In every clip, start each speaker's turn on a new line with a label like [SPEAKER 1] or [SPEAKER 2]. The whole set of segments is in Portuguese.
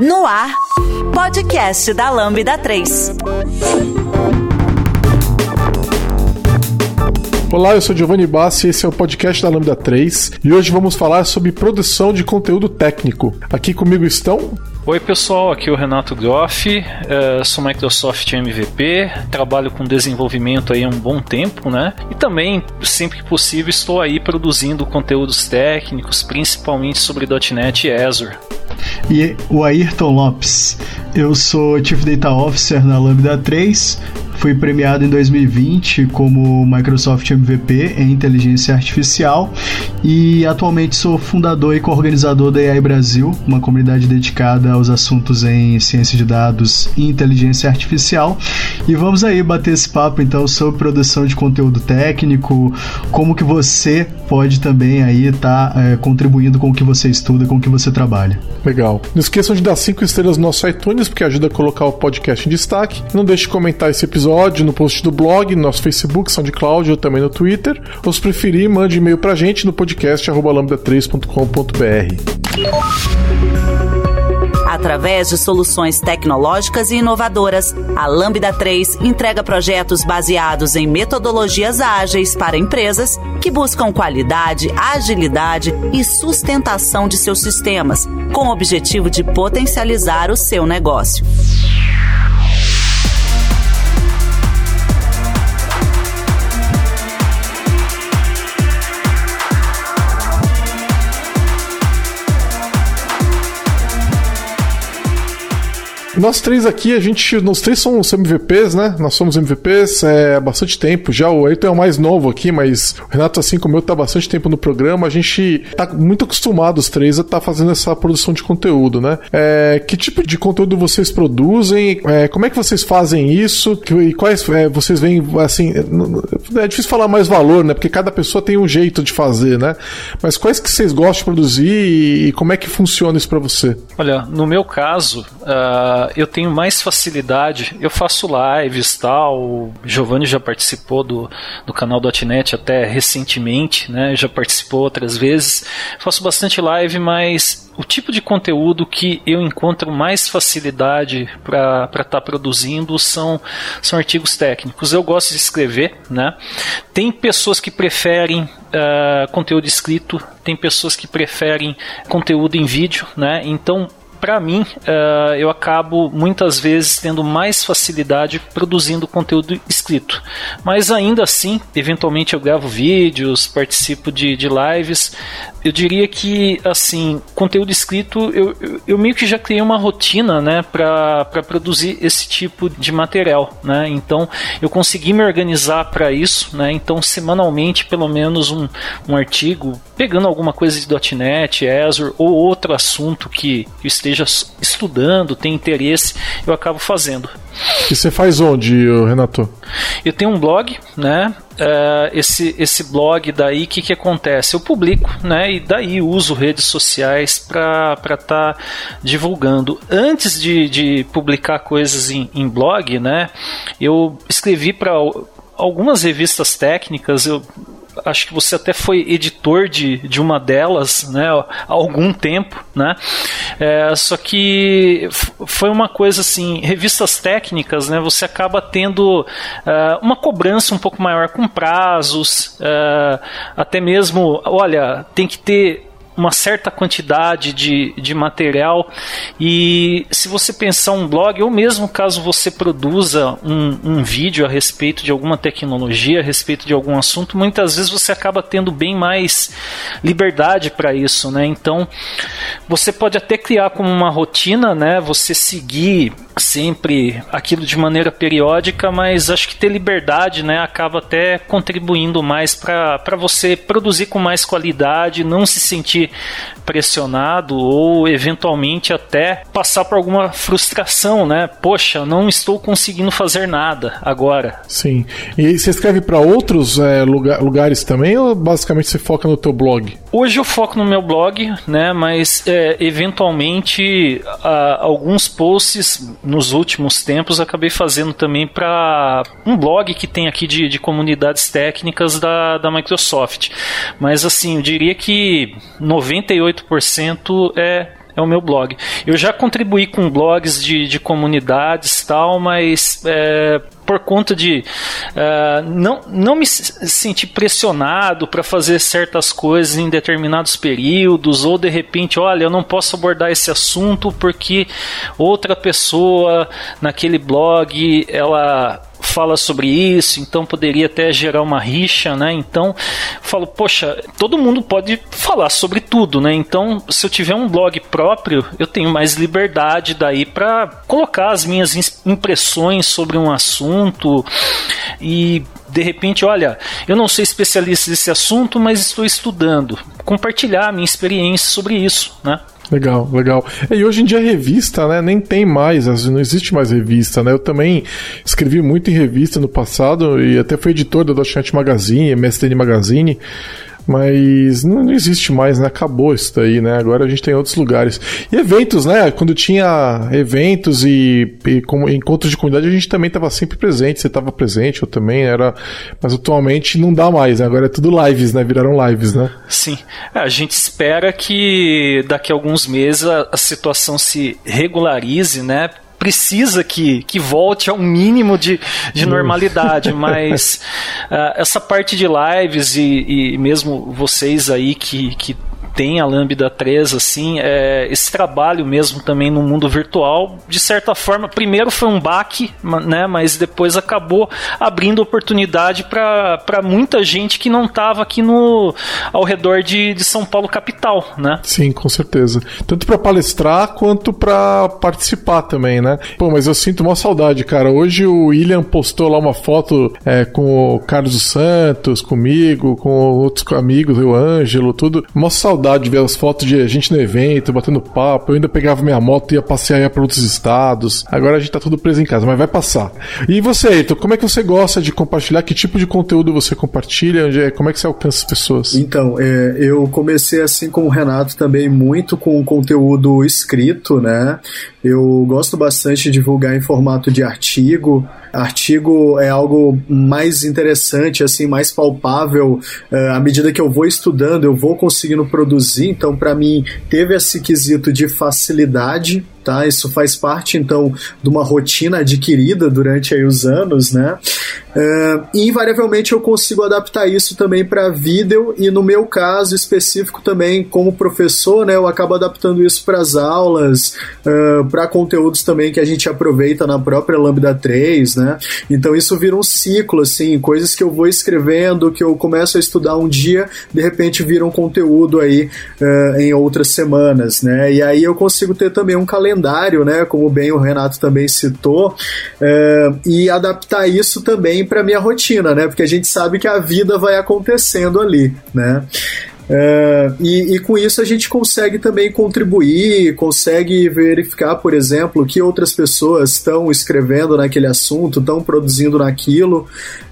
[SPEAKER 1] No ar, podcast da Lambda 3.
[SPEAKER 2] Olá, eu sou Giovanni Bassi e esse é o podcast da Lambda 3 e hoje vamos falar sobre produção de conteúdo técnico. Aqui comigo estão
[SPEAKER 3] Oi pessoal, aqui é o Renato Groff, uh, sou Microsoft MVP, trabalho com desenvolvimento aí há um bom tempo, né? E também, sempre que possível, estou aí produzindo conteúdos técnicos, principalmente sobre .NET e Azure.
[SPEAKER 4] E o Ayrton Lopes, eu sou Chief Data Officer na Lambda 3, Fui premiado em 2020 como Microsoft MVP em inteligência artificial e atualmente sou fundador e coorganizador da AI Brasil, uma comunidade dedicada aos assuntos em ciência de dados e inteligência artificial. E vamos aí bater esse papo então sobre produção de conteúdo técnico, como que você pode também aí estar tá, é, contribuindo com o que você estuda, com o que você trabalha.
[SPEAKER 2] Legal. Não esqueçam de dar cinco estrelas no nosso iTunes, porque ajuda a colocar o podcast em destaque. Não deixe de comentar esse episódio episódio no post do blog, no nosso Facebook, SoundCloud ou também no Twitter. Ou se preferir, mande e-mail pra gente no podcast lambda3.com.br.
[SPEAKER 1] Através de soluções tecnológicas e inovadoras, a Lambda 3 entrega projetos baseados em metodologias ágeis para empresas que buscam qualidade, agilidade e sustentação de seus sistemas, com o objetivo de potencializar o seu negócio.
[SPEAKER 2] Nós três aqui, a gente. Nós três somos MVPs, né? Nós somos MVPs é, há bastante tempo. Já o Ayrton é o mais novo aqui, mas o Renato, assim como eu, tá bastante tempo no programa. A gente tá muito acostumado, os três, a estar tá fazendo essa produção de conteúdo, né? É, que tipo de conteúdo vocês produzem? É, como é que vocês fazem isso? E quais é, vocês veem, assim. É difícil falar mais valor, né? Porque cada pessoa tem um jeito de fazer, né? Mas quais que vocês gostam de produzir e, e como é que funciona isso para você?
[SPEAKER 3] Olha, no meu caso. Uh eu tenho mais facilidade. Eu faço lives tal. O Giovanni já participou do, do canal .NET até recentemente, né? Já participou outras vezes. Faço bastante live, mas o tipo de conteúdo que eu encontro mais facilidade para estar tá produzindo são, são artigos técnicos. Eu gosto de escrever, né? Tem pessoas que preferem uh, conteúdo escrito, tem pessoas que preferem conteúdo em vídeo, né? Então para mim, uh, eu acabo muitas vezes tendo mais facilidade produzindo conteúdo escrito. Mas ainda assim, eventualmente eu gravo vídeos, participo de, de lives. Eu diria que, assim, conteúdo escrito, eu, eu, eu meio que já criei uma rotina, né, para produzir esse tipo de material, né? Então, eu consegui me organizar para isso, né? Então, semanalmente, pelo menos um, um artigo, pegando alguma coisa de .NET, Azure ou outro assunto que eu esteja esteja estudando, tem interesse, eu acabo fazendo.
[SPEAKER 2] E você faz onde, Renato?
[SPEAKER 3] Eu tenho um blog, né? Uh, esse, esse blog daí, o que, que acontece? Eu publico, né? E daí uso redes sociais para estar tá divulgando. Antes de, de publicar coisas em, em blog, né? Eu escrevi para algumas revistas técnicas, eu acho que você até foi editor de, de uma delas, né, há algum tempo, né, é, só que foi uma coisa assim, revistas técnicas, né, você acaba tendo uh, uma cobrança um pouco maior com prazos, uh, até mesmo, olha, tem que ter uma certa quantidade de, de material e se você pensar um blog ou mesmo caso você produza um, um vídeo a respeito de alguma tecnologia, a respeito de algum assunto, muitas vezes você acaba tendo bem mais liberdade para isso, né? Então você pode até criar como uma rotina, né? Você seguir sempre aquilo de maneira periódica, mas acho que ter liberdade, né, acaba até contribuindo mais para você produzir com mais qualidade, não se sentir pressionado ou eventualmente até passar por alguma frustração, né? Poxa, não estou conseguindo fazer nada agora.
[SPEAKER 2] Sim. E você escreve para outros é, lugar, lugares também ou basicamente você foca no teu blog?
[SPEAKER 3] Hoje eu foco no meu blog, né? Mas é, eventualmente a, alguns posts nos últimos tempos acabei fazendo também para um blog que tem aqui de, de comunidades técnicas da, da Microsoft. Mas assim, eu diria que 98% é é o meu blog. Eu já contribuí com blogs de, de comunidades tal, mas é, por conta de uh, não, não me sentir pressionado para fazer certas coisas em determinados períodos, ou de repente, olha, eu não posso abordar esse assunto porque outra pessoa naquele blog ela fala sobre isso, então poderia até gerar uma rixa, né? Então, falo, poxa, todo mundo pode falar sobre tudo, né? Então, se eu tiver um blog próprio, eu tenho mais liberdade daí para colocar as minhas impressões sobre um assunto e de repente, olha, eu não sou especialista nesse assunto, mas estou estudando, compartilhar minha experiência sobre isso, né?
[SPEAKER 2] Legal, legal. E hoje em dia revista, né, nem tem mais, não existe mais revista, né? Eu também escrevi muito em revista no passado e até fui editor da Dotnet Magazine, MSN Magazine. Mas não, existe mais, né? Acabou isso daí, né? Agora a gente tem outros lugares. E eventos, né? Quando tinha eventos e, e como, encontros de comunidade, a gente também estava sempre presente. Você estava presente, eu também era. Mas atualmente não dá mais, né? Agora é tudo lives, né? Viraram lives, né?
[SPEAKER 3] Sim. É, a gente espera que daqui a alguns meses a, a situação se regularize, né? Precisa que, que volte a um mínimo de, de normalidade, mas uh, essa parte de lives e, e mesmo vocês aí que, que tem a Lambda 3, assim, é, esse trabalho mesmo também no mundo virtual, de certa forma, primeiro foi um baque, né, mas depois acabou abrindo oportunidade para muita gente que não estava aqui no ao redor de, de São Paulo capital, né?
[SPEAKER 2] Sim, com certeza. Tanto para palestrar quanto para participar também, né? Pô, mas eu sinto uma saudade, cara. Hoje o William postou lá uma foto é, com o Carlos Santos, comigo, com outros amigos, o Ângelo, tudo. Uma saudade saudade de ver as fotos de gente no evento, batendo papo. Eu ainda pegava minha moto e ia passear para outros estados. Agora a gente tá tudo preso em casa, mas vai passar. E você, Ayrton, como é que você gosta de compartilhar? Que tipo de conteúdo você compartilha? É, como é que você alcança as pessoas?
[SPEAKER 5] Então, é, eu comecei assim com o Renato também muito com conteúdo escrito, né? Eu gosto bastante de divulgar em formato de artigo. Artigo é algo mais interessante, assim, mais palpável. Uh, à medida que eu vou estudando, eu vou conseguindo produzir. Então, para mim, teve esse quesito de facilidade tá? Isso faz parte, então, de uma rotina adquirida durante aí os anos, né? Uh, e invariavelmente eu consigo adaptar isso também para vídeo e no meu caso específico também como professor, né, eu acabo adaptando isso para as aulas, uh, para conteúdos também que a gente aproveita na própria Lambda 3, né? Então isso vira um ciclo assim, coisas que eu vou escrevendo, que eu começo a estudar um dia, de repente vira um conteúdo aí uh, em outras semanas, né? E aí eu consigo ter também um calendário, né, como bem o Renato também citou, e adaptar isso também para minha rotina, né? Porque a gente sabe que a vida vai acontecendo ali, né? Uh, e, e, com isso a gente consegue também contribuir, consegue verificar, por exemplo, que outras pessoas estão escrevendo naquele assunto, estão produzindo naquilo.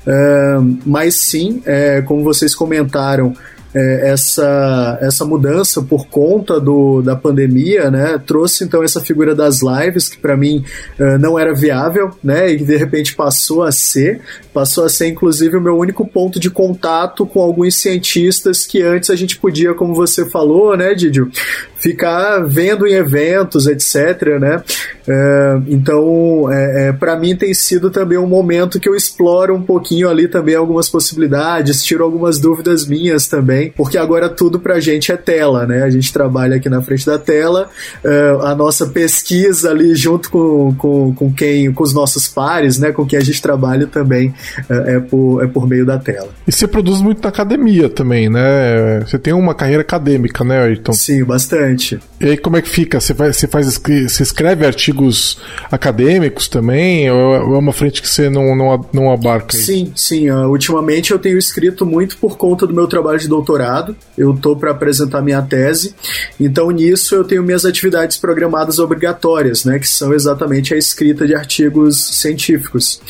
[SPEAKER 5] Uh, mas sim, é, como vocês comentaram, é, essa, essa mudança por conta do, da pandemia, né, trouxe então essa figura das lives, que para mim uh, não era viável, né, e de repente passou a ser, passou a ser inclusive o meu único ponto de contato com alguns cientistas que antes a gente podia, como você falou, né, Didio, ficar vendo em eventos, etc, né, é, então, é, é para mim tem sido também um momento que eu exploro um pouquinho ali também algumas possibilidades, tiro algumas dúvidas minhas também, porque agora tudo pra gente é tela, né? A gente trabalha aqui na frente da tela, é, a nossa pesquisa ali junto com, com, com quem, com os nossos pares, né? Com quem a gente trabalha também é, é por, é por meio da tela.
[SPEAKER 2] E você produz muito na academia também, né? Você tem uma carreira acadêmica, né, Ayrton?
[SPEAKER 5] Sim, bastante.
[SPEAKER 2] E aí como é que fica? Você, vai, você faz, você escreve artigos artigos acadêmicos também? Ou é uma frente que você não, não, não abarca?
[SPEAKER 5] Sim, sim. Uh, ultimamente eu tenho escrito muito por conta do meu trabalho de doutorado. Eu estou para apresentar minha tese. Então, nisso, eu tenho minhas atividades programadas obrigatórias, né, que são exatamente a escrita de artigos científicos.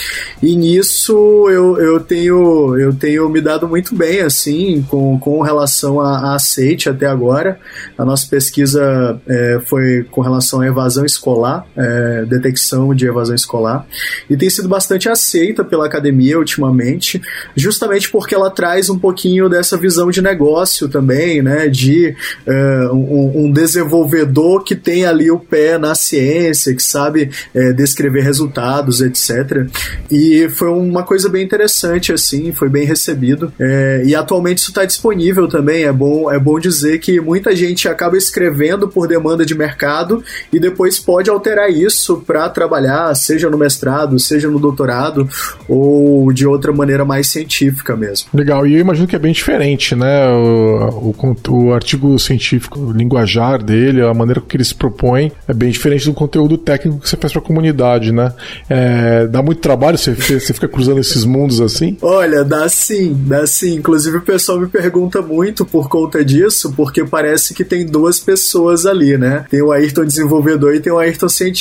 [SPEAKER 5] E nisso eu, eu, tenho, eu tenho me dado muito bem, assim, com, com relação a, a aceite até agora. A nossa pesquisa é, foi com relação à evasão escolar é, detecção de evasão escolar, e tem sido bastante aceita pela academia ultimamente, justamente porque ela traz um pouquinho dessa visão de negócio também, né, de é, um, um, desenvolvedor que tem ali o pé na ciência, que sabe é, descrever resultados, etc. E foi uma coisa bem interessante, assim, foi bem recebido. É, e atualmente isso está disponível também. É bom, é bom dizer que muita gente acaba escrevendo por demanda de mercado e depois pode alterar isso para trabalhar, seja no mestrado, seja no doutorado ou de outra maneira mais científica mesmo.
[SPEAKER 2] Legal, e eu imagino que é bem diferente, né? O, o, o artigo científico, o linguajar dele, a maneira que ele se propõe é bem diferente do conteúdo técnico que você faz para a comunidade, né? É, dá muito trabalho você, você fica cruzando esses mundos assim?
[SPEAKER 5] Olha, dá sim, dá sim. Inclusive o pessoal me pergunta muito por conta disso, porque parece que tem duas pessoas ali, né? Tem o Ayrton desenvolvedor e tem o Ayrton cientista.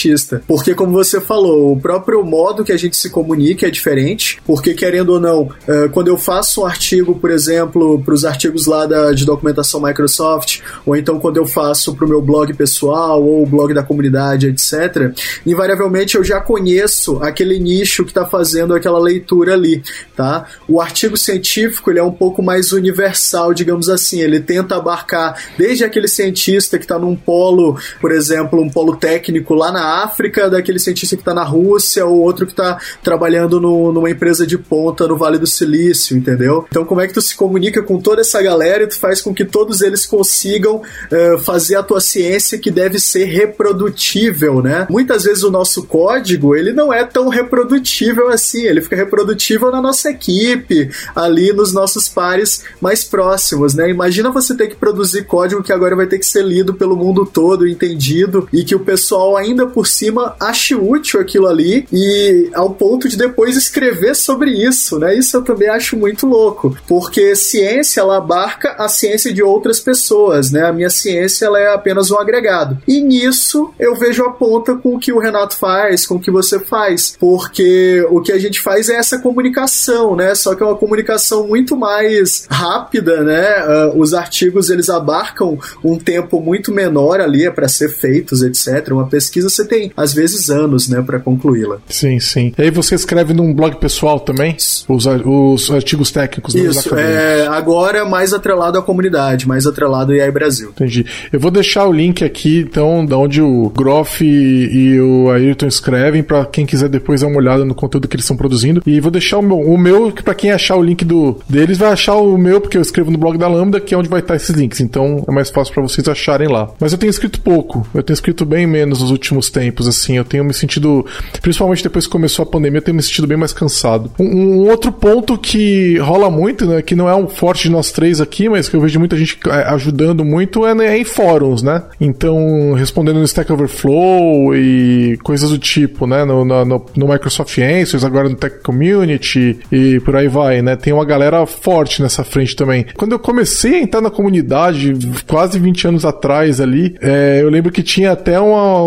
[SPEAKER 5] Porque, como você falou, o próprio modo que a gente se comunica é diferente, porque querendo ou não, eh, quando eu faço um artigo, por exemplo, para os artigos lá da, de documentação Microsoft, ou então quando eu faço para o meu blog pessoal ou o blog da comunidade, etc., invariavelmente eu já conheço aquele nicho que está fazendo aquela leitura ali, tá? O artigo científico ele é um pouco mais universal, digamos assim, ele tenta abarcar desde aquele cientista que está num polo, por exemplo, um polo técnico lá na África, daquele cientista que está na Rússia, ou outro que está trabalhando no, numa empresa de ponta no Vale do Silício, entendeu? Então, como é que tu se comunica com toda essa galera e tu faz com que todos eles consigam uh, fazer a tua ciência que deve ser reprodutível, né? Muitas vezes o nosso código ele não é tão reprodutível assim, ele fica reprodutível na nossa equipe, ali nos nossos pares mais próximos, né? Imagina você ter que produzir código que agora vai ter que ser lido pelo mundo todo, entendido, e que o pessoal ainda por cima ache útil aquilo ali e ao ponto de depois escrever sobre isso, né? Isso eu também acho muito louco, porque ciência ela abarca a ciência de outras pessoas, né? A minha ciência ela é apenas um agregado. E nisso eu vejo a ponta com o que o Renato faz, com o que você faz, porque o que a gente faz é essa comunicação, né? Só que é uma comunicação muito mais rápida, né? Uh, os artigos eles abarcam um tempo muito menor ali é para ser feitos, etc. Uma pesquisa você tem às vezes anos, né, para concluí-la.
[SPEAKER 2] Sim, sim. E aí você escreve num blog pessoal também os, os artigos técnicos.
[SPEAKER 5] Isso. É, agora mais atrelado à comunidade, mais atrelado ao AI Brasil.
[SPEAKER 2] Entendi. Eu vou deixar o link aqui, então, da onde o Groff e, o Ayrton escrevem para quem quiser depois dar uma olhada no conteúdo que eles estão produzindo. E vou deixar o meu, o meu para quem achar o link do deles vai achar o meu porque eu escrevo no blog da Lambda, que é onde vai estar esses links. Então é mais fácil para vocês acharem lá. Mas eu tenho escrito pouco. Eu tenho escrito bem menos nos últimos tempos, assim. Eu tenho me sentido, principalmente depois que começou a pandemia, eu tenho me sentido bem mais cansado. Um, um outro ponto que rola muito, né, que não é um forte de nós três aqui, mas que eu vejo muita gente é, ajudando muito é, né, é em fóruns, né? Então, respondendo no Stack Overflow e coisas do tipo, né? No, no, no Microsoft Answers, agora no Tech Community e por aí vai, né? Tem uma galera forte nessa frente também. Quando eu comecei a entrar na comunidade, quase 20 anos atrás ali, é, eu lembro que tinha até uma,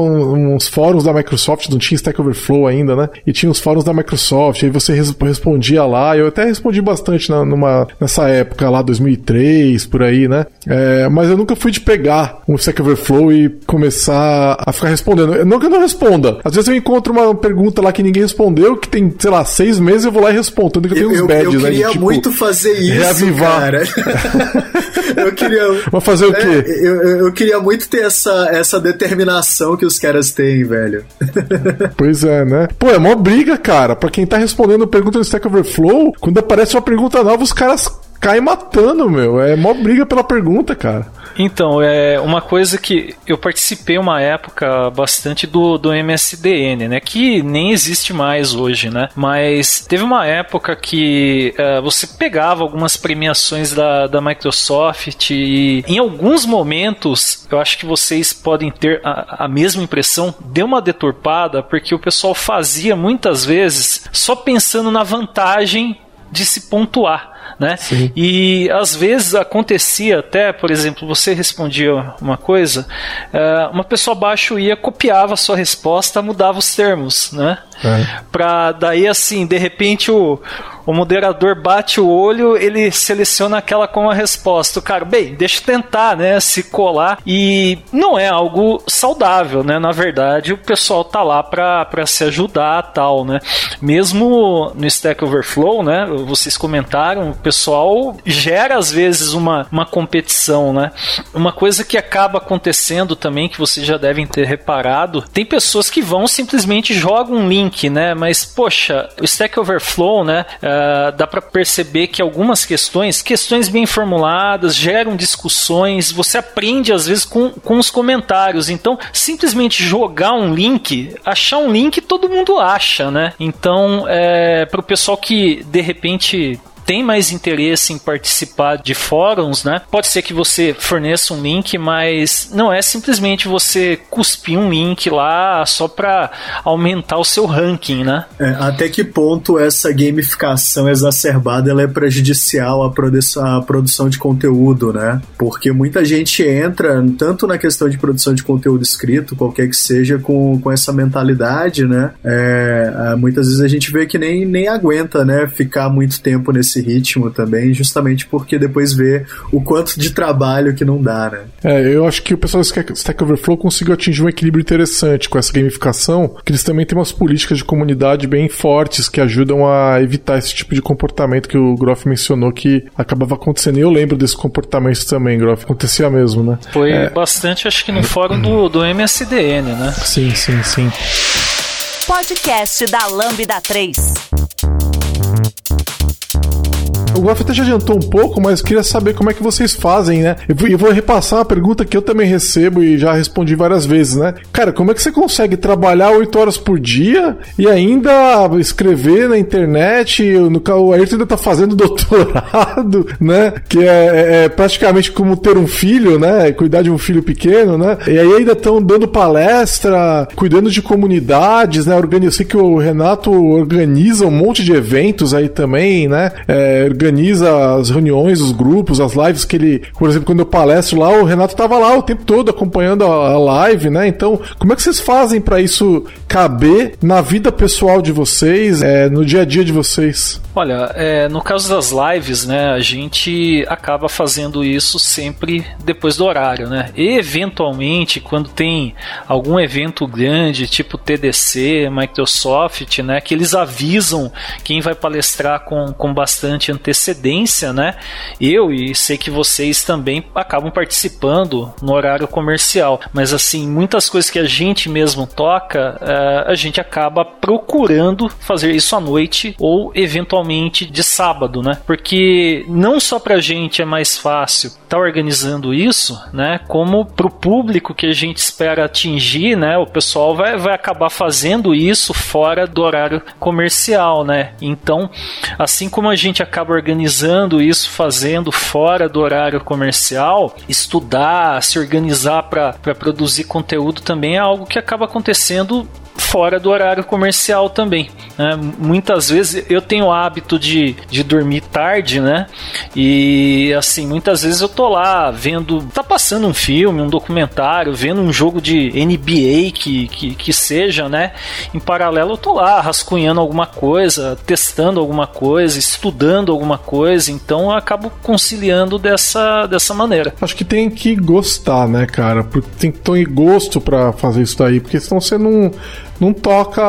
[SPEAKER 2] uns fóruns da Microsoft, não tinha Stack Overflow ainda, né? E tinha os fóruns da Microsoft, aí você respondia lá, eu até respondi bastante na, numa, nessa época lá, 2003, por aí, né? É, mas eu nunca fui de pegar um Stack Overflow e começar a ficar respondendo. Não que eu não responda. Às vezes eu encontro uma pergunta lá que ninguém respondeu, que tem, sei lá, seis meses eu vou lá e respondo. Tanto que eu tenho uns badges,
[SPEAKER 5] Eu queria né, tipo, muito fazer isso, reavivar. cara. eu queria...
[SPEAKER 2] Mas fazer o quê?
[SPEAKER 5] É, eu, eu queria muito ter essa, essa determinação que os caras têm, velho.
[SPEAKER 2] pois é, né? Pô, é mó briga, cara. Pra quem tá respondendo pergunta no Stack Overflow, quando aparece uma pergunta nova, os caras caem matando, meu. É mó briga pela pergunta, cara.
[SPEAKER 3] Então, é uma coisa que eu participei uma época bastante do, do MSDN, né? Que nem existe mais hoje, né? Mas teve uma época que uh, você pegava algumas premiações da, da Microsoft e em alguns momentos eu acho que vocês podem ter a, a mesma impressão, deu uma deturpada porque o pessoal fazia muitas vezes só pensando na vantagem de se pontuar né? Sim. E às vezes acontecia até, por exemplo, você respondia uma coisa, uh, uma pessoa abaixo ia, copiava a sua resposta, mudava os termos, né? É. Pra daí assim, de repente o, o moderador bate o olho, ele seleciona aquela com a resposta. O cara, bem, deixa eu tentar, né, se colar e não é algo saudável, né? Na verdade, o pessoal tá lá para se ajudar, tal, né? Mesmo no Stack Overflow, né, vocês comentaram, o pessoal gera às vezes uma, uma competição, né? Uma coisa que acaba acontecendo também que vocês já devem ter reparado, tem pessoas que vão simplesmente jogam um link, né? Mas poxa, o Stack Overflow, né? Uh, dá para perceber que algumas questões, questões bem formuladas, geram discussões, você aprende às vezes com, com os comentários. Então, simplesmente jogar um link, achar um link, todo mundo acha, né? Então, é, para o pessoal que de repente tem mais interesse em participar de fóruns, né? Pode ser que você forneça um link, mas não é simplesmente você cuspir um link lá só para aumentar o seu ranking, né?
[SPEAKER 5] É, até que ponto essa gamificação exacerbada ela é prejudicial à produção, à produção de conteúdo, né? Porque muita gente entra tanto na questão de produção de conteúdo escrito, qualquer que seja, com, com essa mentalidade, né? É, é muitas vezes a gente vê que nem, nem aguenta, né? Ficar muito tempo nesse esse ritmo também, justamente porque depois vê o quanto de trabalho que não dá, né?
[SPEAKER 2] É, eu acho que o pessoal do Stack Overflow conseguiu atingir um equilíbrio interessante com essa gamificação, que eles também têm umas políticas de comunidade bem fortes que ajudam a evitar esse tipo de comportamento que o Groff mencionou que acabava acontecendo. E eu lembro desse comportamento também, Groff. Acontecia mesmo, né?
[SPEAKER 3] Foi é... bastante, acho que no fórum do, do MSDN, né?
[SPEAKER 2] Sim, sim, sim.
[SPEAKER 1] Podcast da Lambda 3.
[SPEAKER 2] Música o até já adiantou um pouco, mas queria saber como é que vocês fazem, né? Eu vou repassar uma pergunta que eu também recebo e já respondi várias vezes, né? Cara, como é que você consegue trabalhar oito horas por dia e ainda escrever na internet? O Ayrton ainda tá fazendo doutorado, né? Que é, é, é, praticamente como ter um filho, né? Cuidar de um filho pequeno, né? E aí ainda estão dando palestra, cuidando de comunidades, né? Eu sei que o Renato organiza um monte de eventos aí também, né? É, organiza as reuniões, os grupos, as lives que ele, por exemplo, quando eu palestro lá, o Renato tava lá o tempo todo acompanhando a, a live, né? Então, como é que vocês fazem para isso caber na vida pessoal de vocês, é, no dia a dia de vocês?
[SPEAKER 3] Olha, é, no caso das lives, né, a gente acaba fazendo isso sempre depois do horário, né? E, eventualmente, quando tem algum evento grande, tipo TDC, Microsoft, né, que eles avisam quem vai palestrar com, com bastante antecedência, né? Eu e sei que vocês também acabam participando no horário comercial, mas assim, muitas coisas que a gente mesmo toca, uh, a gente acaba procurando fazer isso à noite ou eventualmente de sábado, né? Porque não só pra gente é mais fácil estar tá organizando isso, né? Como pro público que a gente espera atingir, né? O pessoal vai, vai acabar fazendo isso fora do horário comercial, né? Então, assim como a gente acaba organizando isso, fazendo fora do horário comercial, estudar, se organizar para produzir conteúdo também é algo que acaba acontecendo fora do horário comercial também. Né? Muitas vezes eu tenho o hábito de, de dormir tarde, né? E assim, muitas vezes eu tô lá vendo, tá passando um filme, um documentário, vendo um jogo de NBA que, que, que seja, né? Em paralelo eu tô lá rascunhando alguma coisa, testando alguma coisa, estudando alguma coisa, então eu acabo conciliando dessa, dessa maneira.
[SPEAKER 2] Acho que tem que gostar, né, cara? Porque tem que ter gosto para fazer isso daí, porque senão você não não toca,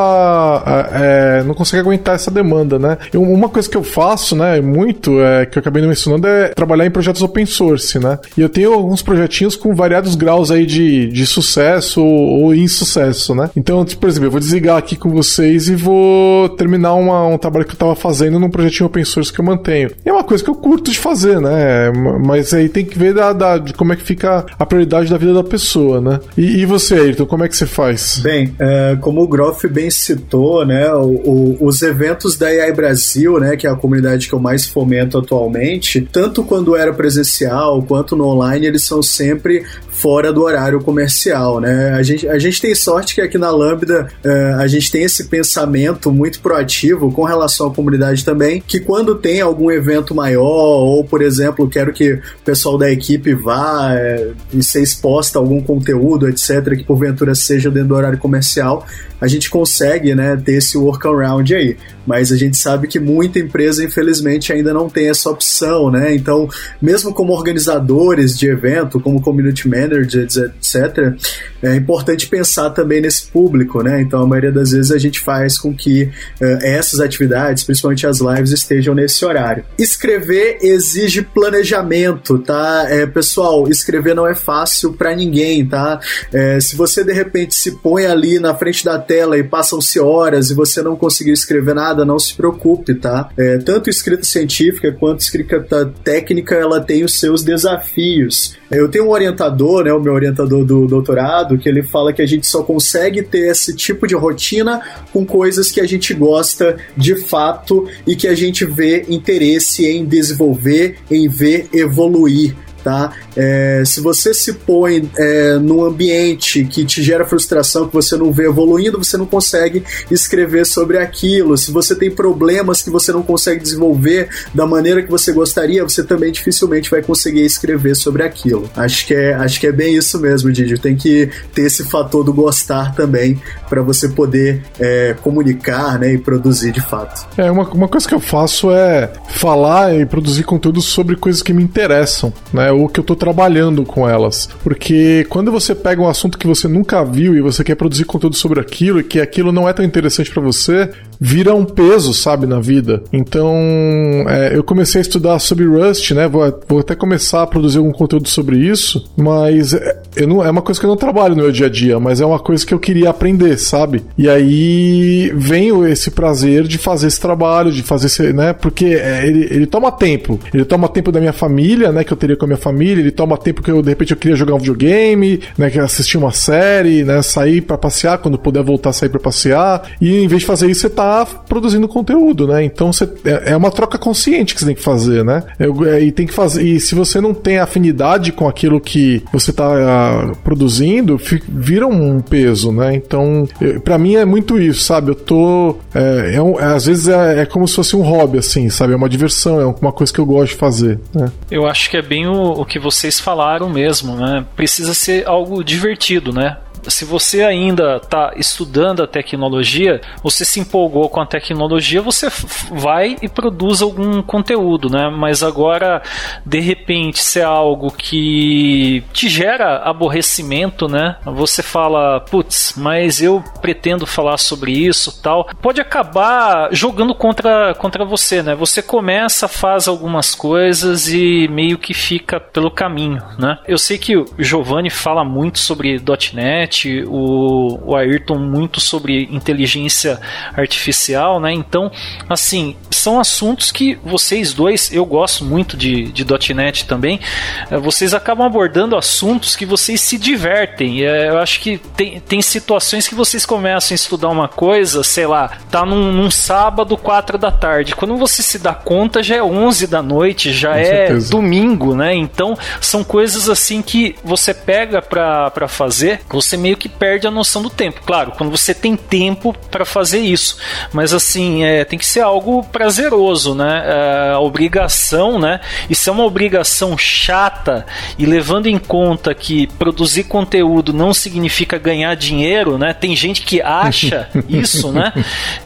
[SPEAKER 2] é, é, não consegue aguentar essa demanda, né? E uma coisa que eu faço, né, muito, é, que eu acabei não mencionando, é trabalhar em projetos open source, né? E eu tenho alguns projetinhos com variados graus aí de, de sucesso ou, insucesso, né? Então, tipo, por exemplo, eu vou desligar aqui com vocês e vou terminar uma, um trabalho que eu tava fazendo num projetinho open source que eu mantenho. E é uma coisa que eu curto de fazer, né? Mas aí tem que ver da, da de como é que fica a prioridade da vida da pessoa, né? E, e você, Ayrton, como é que você faz?
[SPEAKER 5] Bem, é, como como o Groff bem citou, né, o, o, os eventos da AI Brasil, né, que é a comunidade que eu mais fomento atualmente, tanto quando era presencial quanto no online, eles são sempre fora do horário comercial, né? A gente, a gente tem sorte que aqui na Lambda uh, a gente tem esse pensamento muito proativo com relação à comunidade também, que quando tem algum evento maior, ou por exemplo, quero que o pessoal da equipe vá é, e ser exposta a algum conteúdo, etc., que porventura seja dentro do horário comercial, a gente consegue né, ter esse workaround aí. Mas a gente sabe que muita empresa, infelizmente, ainda não tem essa opção, né? Então, mesmo como organizadores de evento, como community managers, etc., é importante pensar também nesse público, né? Então, a maioria das vezes a gente faz com que uh, essas atividades, principalmente as lives, estejam nesse horário. Escrever exige planejamento, tá? É, pessoal, escrever não é fácil para ninguém, tá? É, se você de repente se põe ali na frente da tela e passam-se horas e você não conseguiu escrever nada, não se preocupe, tá? É, tanto escrita científica quanto escrita técnica, ela tem os seus desafios. Eu tenho um orientador, né, o meu orientador do doutorado, que ele fala que a gente só consegue ter esse tipo de rotina com coisas que a gente gosta de fato e que a gente vê interesse em desenvolver, em ver evoluir tá? É, se você se põe é, num ambiente que te gera frustração, que você não vê evoluindo, você não consegue escrever sobre aquilo. Se você tem problemas que você não consegue desenvolver da maneira que você gostaria, você também dificilmente vai conseguir escrever sobre aquilo. Acho que é, acho que é bem isso mesmo, Didi. Tem que ter esse fator do gostar também para você poder é, comunicar né, e produzir de fato.
[SPEAKER 2] É, uma, uma coisa que eu faço é falar e produzir conteúdo sobre coisas que me interessam, né? Ou que eu tô trabalhando com elas. Porque quando você pega um assunto que você nunca viu e você quer produzir conteúdo sobre aquilo e que aquilo não é tão interessante para você, vira um peso, sabe, na vida. Então, é, eu comecei a estudar sobre Rust, né? Vou, vou, até começar a produzir algum conteúdo sobre isso, mas é, eu não, é uma coisa que eu não trabalho no meu dia a dia, mas é uma coisa que eu queria aprender, sabe? E aí vem esse prazer de fazer esse trabalho, de fazer esse, né? Porque é, ele, ele toma tempo. Ele toma tempo da minha família, né? Que eu teria com a minha família, ele toma tempo que eu, de repente, eu queria jogar um videogame, né? Que assistir uma série, né? Sair para passear, quando puder voltar sair para passear. E em vez de fazer isso, você tá produzindo conteúdo, né? Então você, é, é uma troca consciente que você tem que fazer, né? É, e tem que fazer. E se você não tem afinidade com aquilo que você está uh, produzindo, fica, vira um peso, né? Então, para mim é muito isso, sabe? Eu tô. É, é um, às vezes é, é, como se fosse um hobby, assim, sabe? É uma diversão, é uma coisa que eu gosto de fazer. Né?
[SPEAKER 3] Eu acho que é bem o, o que vocês falaram mesmo, né? Precisa ser algo divertido, né? Se você ainda está estudando a tecnologia, você se empolgou com a tecnologia, você vai e produz algum conteúdo, né? Mas agora, de repente, se é algo que te gera aborrecimento, né? Você fala, putz, mas eu pretendo falar sobre isso, tal, pode acabar jogando contra, contra você, né? Você começa, faz algumas coisas e meio que fica pelo caminho, né? Eu sei que o Giovanni fala muito sobre .NET, o, o Ayrton muito sobre inteligência artificial, né? Então, assim, são assuntos que vocês dois, eu gosto muito de, de .NET também, eh, vocês acabam abordando assuntos que vocês se divertem. Eh, eu acho que tem, tem situações que vocês começam a estudar uma coisa, sei lá, tá num, num sábado, 4 da tarde. Quando você se dá conta, já é 11 da noite, já Com é certeza. domingo, né? Então, são coisas assim que você pega para fazer, você meio que perde a noção do tempo. Claro, quando você tem tempo para fazer isso, mas assim, é, tem que ser algo prazeroso, né? É, a obrigação, né? E se é uma obrigação chata e levando em conta que produzir conteúdo não significa ganhar dinheiro, né? Tem gente que acha isso, né?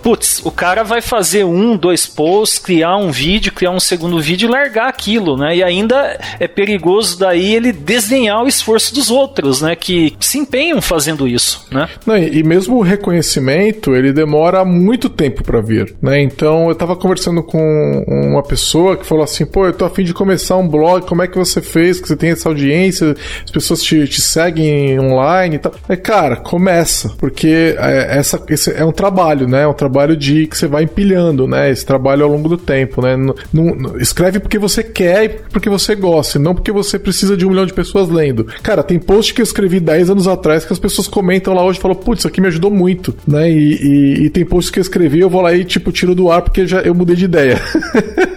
[SPEAKER 3] Putz, o cara vai fazer um, dois posts, criar um vídeo, criar um segundo vídeo e largar aquilo, né? E ainda é perigoso daí ele desdenhar o esforço dos outros, né? Que se empenham fazendo isso, né?
[SPEAKER 2] Não, e mesmo o reconhecimento, ele demora muito tempo para vir, né? Então, eu tava conversando com uma pessoa que falou assim, pô, eu tô afim de começar um blog, como é que você fez, que você tem essa audiência, as pessoas te, te seguem online e tal. É, cara, começa, porque é, essa, esse é um trabalho, né? É um trabalho de que você vai empilhando, né? Esse trabalho ao longo do tempo, né? Não, não, escreve porque você quer e porque você gosta, não porque você precisa de um milhão de pessoas lendo. Cara, tem post que eu escrevi 10 anos atrás que as pessoas comentam lá hoje e falam, putz, isso aqui me ajudou muito, né? E, e, e, tem posts que eu escrevi, eu vou lá e, tipo, tiro do ar porque já eu mudei de ideia.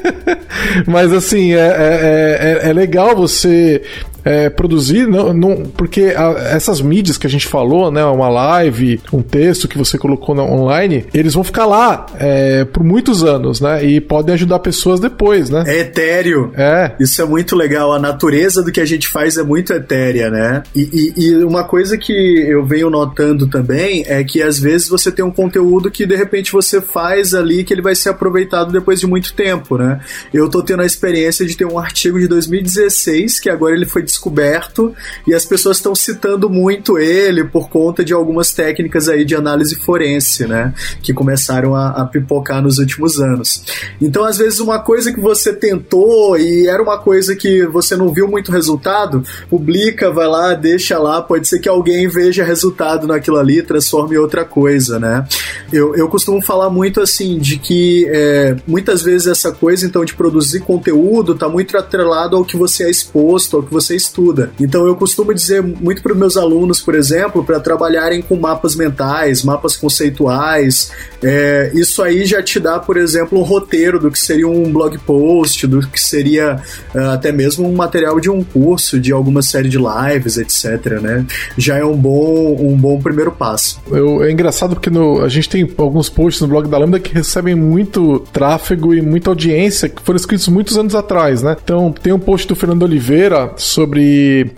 [SPEAKER 2] Mas assim, é, é, é, é legal você é, produzir, não, não porque a, essas mídias que a gente falou, né, uma live, um texto que você colocou na, online, eles vão ficar lá é, por muitos anos, né, e podem ajudar pessoas depois, né?
[SPEAKER 5] É etéreo.
[SPEAKER 2] É.
[SPEAKER 5] Isso é muito legal. A natureza do que a gente faz é muito etérea, né? E, e, e uma coisa que eu venho notando também é que às vezes você tem um conteúdo que de repente você faz ali que ele vai ser aproveitado depois de muito tempo, né? Eu tô tendo a experiência de ter um artigo de 2016 que agora ele foi descoberto e as pessoas estão citando muito ele por conta de algumas técnicas aí de análise forense, né? Que começaram a, a pipocar nos últimos anos. Então, às vezes, uma coisa que você tentou e era uma coisa que você não viu muito resultado, publica, vai lá, deixa lá, pode ser que alguém veja resultado naquilo ali, transforme em outra coisa, né? Eu, eu costumo falar muito assim de que é, muitas vezes essa coisa então de produzir conteúdo está muito atrelado ao que você é exposto, ao que você estuda. Então eu costumo dizer muito para os meus alunos, por exemplo, para trabalharem com mapas mentais, mapas conceituais. É, isso aí já te dá, por exemplo, um roteiro do que seria um blog post, do que seria uh, até mesmo um material de um curso, de alguma série de lives, etc. Né? Já é um bom, um bom primeiro passo.
[SPEAKER 2] Eu, é engraçado porque no, a gente tem alguns posts no blog da Lambda que recebem muito tráfego e muita audiência que foram escritos muitos anos atrás, né? Então tem um post do Fernando Oliveira sobre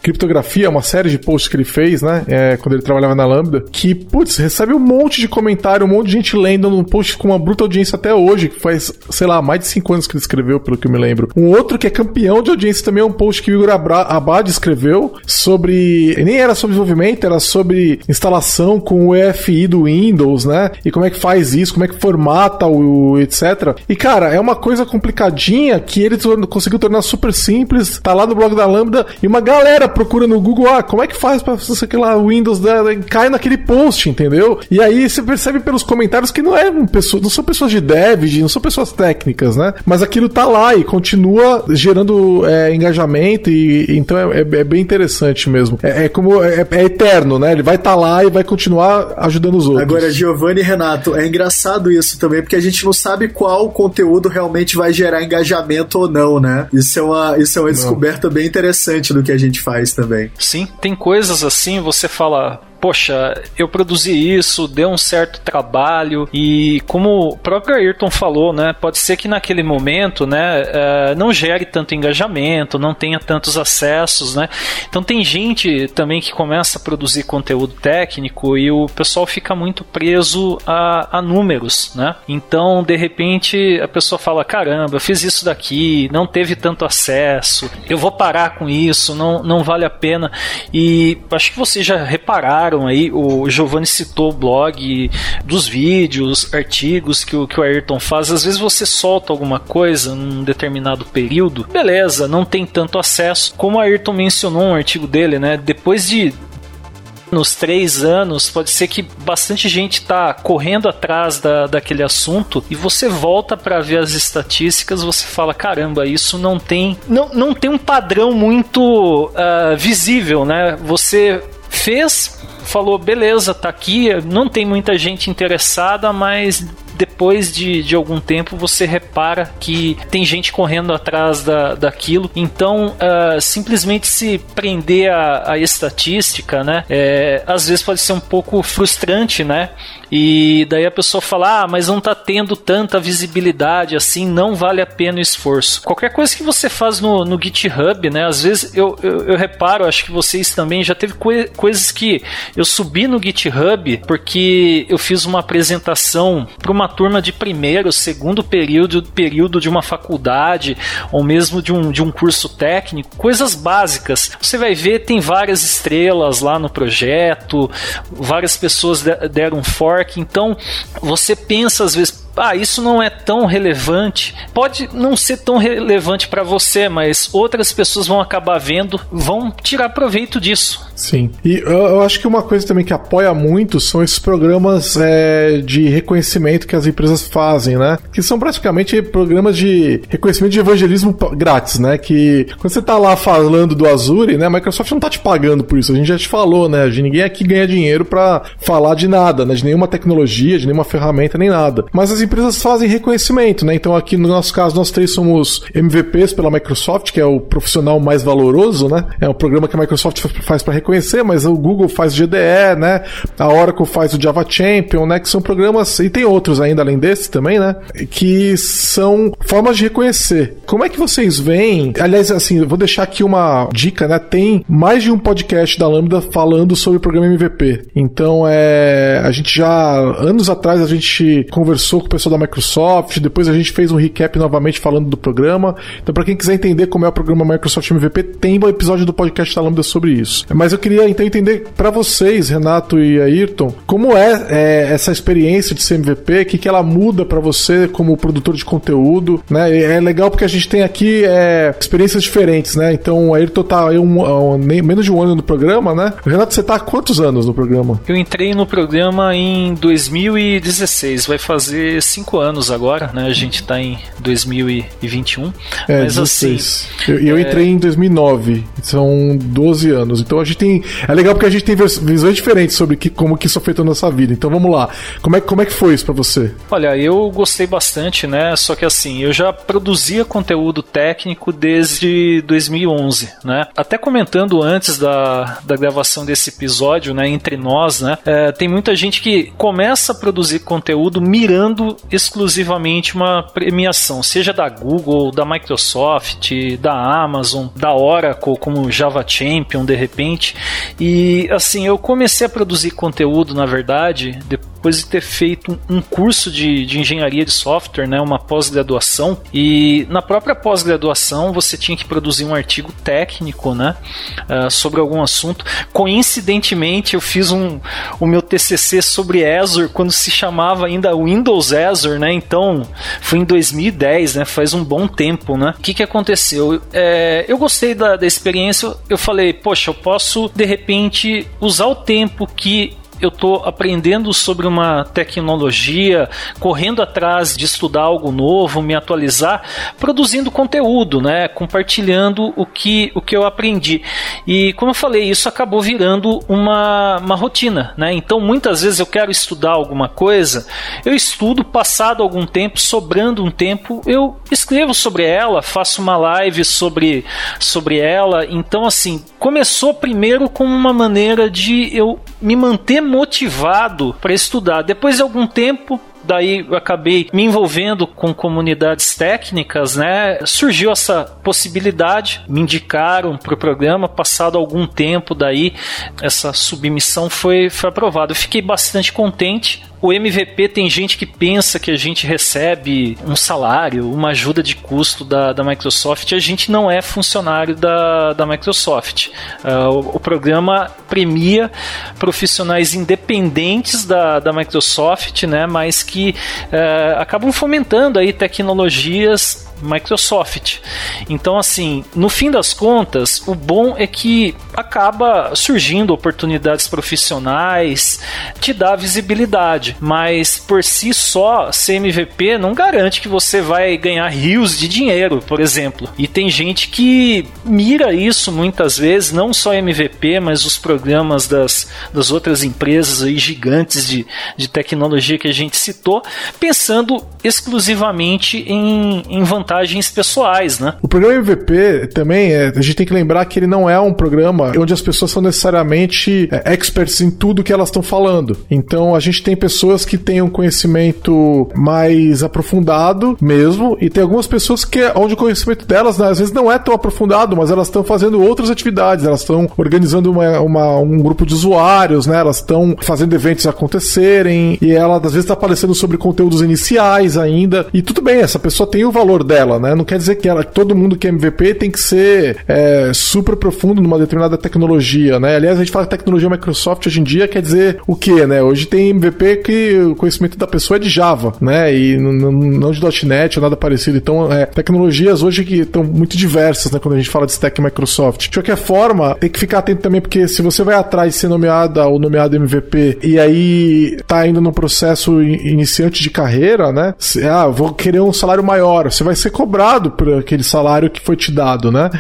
[SPEAKER 2] criptografia, uma série de posts que ele fez, né? É, quando ele trabalhava na Lambda, que, putz, recebe um monte de comentário, um monte de gente lendo num post com uma bruta audiência até hoje, que faz, sei lá, mais de 5 anos que ele escreveu, pelo que eu me lembro. Um outro que é campeão de audiência também é um post que o Igor Abad escreveu sobre. Nem era sobre desenvolvimento, era sobre instalação com o EFI do Windows, né? E como é que faz isso, como é que formata o, etc. E cara, é uma coisa complicadinha que ele conseguiu tornar super simples. Tá lá no blog da Lambda e uma galera procura no Google, ah, como é que faz pra lá, o Windows da, cai naquele post, entendeu? E aí você percebe pelos comentários que não é um pessoa, não são pessoas de dev, não são pessoas técnicas, né? Mas aquilo tá lá e continua gerando é, engajamento e então é, é, é, bem interessante mesmo. É, é como é, é, eterno, né? Ele vai estar tá lá e vai continuar ajudando os outros.
[SPEAKER 5] Agora, Giovanni e Renato, é engraçado isso também, porque a gente não sabe qual conteúdo realmente vai gerar engajamento ou não, né? Isso é uma, isso é uma descoberta bem interessante do que a gente faz também.
[SPEAKER 3] Sim, tem coisas assim, você fala, poxa, eu produzi isso, deu um certo trabalho e como o próprio Ayrton falou, né, pode ser que naquele momento, né, uh, não gere tanto engajamento, não tenha tantos acessos, né. Então tem gente também que começa a produzir conteúdo técnico e o pessoal fica muito preso a, a números, né. Então de repente a pessoa fala, caramba, eu fiz isso daqui, não teve tanto acesso, eu vou parar com isso, não, não vale a pena. E acho que vocês já repararam aí, o Giovanni citou o blog dos vídeos, artigos que o, que o Ayrton faz. Às vezes você solta alguma coisa num determinado período, beleza, não tem tanto acesso. Como o Ayrton mencionou um artigo dele, né? Depois de nos três anos, pode ser que bastante gente está correndo atrás da, daquele assunto e você volta para ver as estatísticas, você fala caramba, isso não tem não, não tem um padrão muito uh, visível, né? Você fez falou: beleza, tá aqui, não tem muita gente interessada, mas depois de, de algum tempo você repara que tem gente correndo atrás da, daquilo. Então, uh, simplesmente se prender a, a estatística, né? É, às vezes pode ser um pouco frustrante, né? E daí a pessoa fala: ah, mas não tá tendo tanta visibilidade assim, não vale a pena o esforço. Qualquer coisa que você faz no, no GitHub, né? Às vezes eu, eu, eu reparo, acho que vocês também já teve coi coisas que eu subi no GitHub porque eu fiz uma apresentação para uma turma de primeiro, segundo período, período de uma faculdade ou mesmo de um, de um curso técnico, coisas básicas. Você vai ver, tem várias estrelas lá no projeto, várias pessoas deram fork, então você pensa às vezes, ah, isso não é tão relevante. Pode não ser tão relevante para você, mas outras pessoas vão acabar vendo, vão tirar proveito disso.
[SPEAKER 2] Sim. E eu, eu acho que uma coisa também que apoia muito são esses programas é, de reconhecimento que as empresas fazem, né? Que são praticamente programas de reconhecimento de evangelismo grátis, né? Que quando você tá lá falando do Azure, né? A Microsoft não tá te pagando por isso. A gente já te falou, né? Ninguém aqui ganha dinheiro para falar de nada, né? De nenhuma tecnologia, de nenhuma ferramenta, nem nada. Mas as empresas fazem reconhecimento, né? Então aqui no nosso caso, nós três somos MVPs pela Microsoft, que é o profissional mais valoroso, né? É um programa que a Microsoft faz para reconhecer, mas o Google faz GDE, né? A Oracle faz o Java Champion, né? Que são programas, e tem outros ainda além desse também, né? Que são formas de reconhecer. Como é que vocês veem? Aliás, assim, vou deixar aqui uma dica, né? Tem mais de um podcast da Lambda falando sobre o programa MVP. Então, é, a gente já anos atrás a gente conversou com o pessoal da Microsoft, depois a gente fez um recap novamente falando do programa. Então, para quem quiser entender como é o programa Microsoft MVP, tem um episódio do podcast da Lambda sobre isso. Mas eu queria então entender para vocês, Renato e Ayrton, como é, é, essa experiência de ser MVP, o que, que ela muda para você como produtor de conteúdo, né? É legal porque a gente tem aqui é, experiências diferentes, né? Então, o Ayrton tá aí um, um, menos de um ano no programa, né? Renato, você tá há quantos anos no programa?
[SPEAKER 3] Eu entrei no programa em 2016, vai fazer cinco anos agora, né? A gente tá em 2021.
[SPEAKER 2] É, mas 16. assim. Eu, eu é... entrei em 2009, são 12 anos. Então a gente tem. É legal porque a gente tem visões diferentes sobre que, como que isso afetou a nossa vida. Então vamos lá. Como é, como é que foi isso para você?
[SPEAKER 3] Olha, eu gostei bastante, né? Só que assim, eu já produzia conteúdo técnico desde 2011, né? Até comentando antes da, da gravação desse episódio, né? Entre nós, né? É, tem muita gente que começa a produzir conteúdo mirando exclusivamente uma premiação, seja da Google, da Microsoft, da Amazon, da Oracle, como Java Champion, de repente. E assim, eu comecei a produzir conteúdo, na verdade, depois de ter feito um curso de, de engenharia de software, né, uma pós-graduação. E na própria pós-graduação você tinha que produzir um artigo técnico, né, uh, sobre algum assunto. Coincidentemente, eu fiz um, o meu TCC sobre Azure quando se chamava ainda Windows Azure, né? Então foi em 2010, né? Faz um bom tempo, né? O que, que aconteceu? É, eu gostei da, da experiência. Eu falei, poxa, eu posso de repente usar o tempo que eu estou aprendendo sobre uma tecnologia, correndo atrás de estudar algo novo, me atualizar, produzindo conteúdo, né? compartilhando o que, o que eu aprendi. E como eu falei, isso acabou virando uma, uma rotina. Né? Então muitas vezes eu quero estudar alguma coisa, eu estudo, passado algum tempo, sobrando um tempo, eu escrevo sobre ela, faço uma live sobre, sobre ela. Então, assim, começou primeiro com uma maneira de eu me manter motivado para estudar. Depois de algum tempo, daí eu acabei me envolvendo com comunidades técnicas, né? Surgiu essa possibilidade, me indicaram para o programa, passado algum tempo daí, essa submissão foi, foi aprovada. Eu fiquei bastante contente, o MVP tem gente que pensa que a gente recebe um salário, uma ajuda de custo da, da Microsoft. A gente não é funcionário da, da Microsoft. Uh, o, o, programa premia profissionais independentes da, da Microsoft, né, mas que uh, acabam fomentando aí tecnologias Microsoft. Então, assim, no fim das contas, o bom é que acaba surgindo oportunidades profissionais, te dá visibilidade, mas por si só, ser MVP não garante que você vai ganhar rios de dinheiro, por exemplo. E tem gente que mira isso muitas vezes, não só MVP, mas os programas das, das outras empresas aí gigantes de, de tecnologia que a gente citou, pensando exclusivamente em, em vantagens vantagens pessoais, né?
[SPEAKER 2] O programa MVP também, é, a gente tem que lembrar que ele não é um programa onde as pessoas são necessariamente é, experts em tudo que elas estão falando. Então a gente tem pessoas que têm um conhecimento mais aprofundado mesmo, e tem algumas pessoas que onde o conhecimento delas né, às vezes não é tão aprofundado, mas elas estão fazendo outras atividades, elas estão organizando uma, uma, um grupo de usuários, né? Elas estão fazendo eventos acontecerem, e ela às vezes está aparecendo sobre conteúdos iniciais ainda. E tudo bem, essa pessoa tem o valor dela né? Não quer dizer que ela, todo mundo que é MVP tem que ser é, super profundo numa determinada tecnologia, né? Aliás, a gente fala tecnologia Microsoft hoje em dia quer dizer o quê, né? Hoje tem MVP que o conhecimento da pessoa é de Java, né? E não de .NET ou nada parecido. Então, é, tecnologias hoje que estão muito diversas, né? Quando a gente fala de stack Microsoft. De qualquer forma, tem que ficar atento também, porque se você vai atrás de ser nomeada ou nomeado MVP e aí tá indo num processo iniciante de carreira, né? Ah, vou querer um salário maior. Você vai ser ser cobrado por aquele salário que foi te dado, né?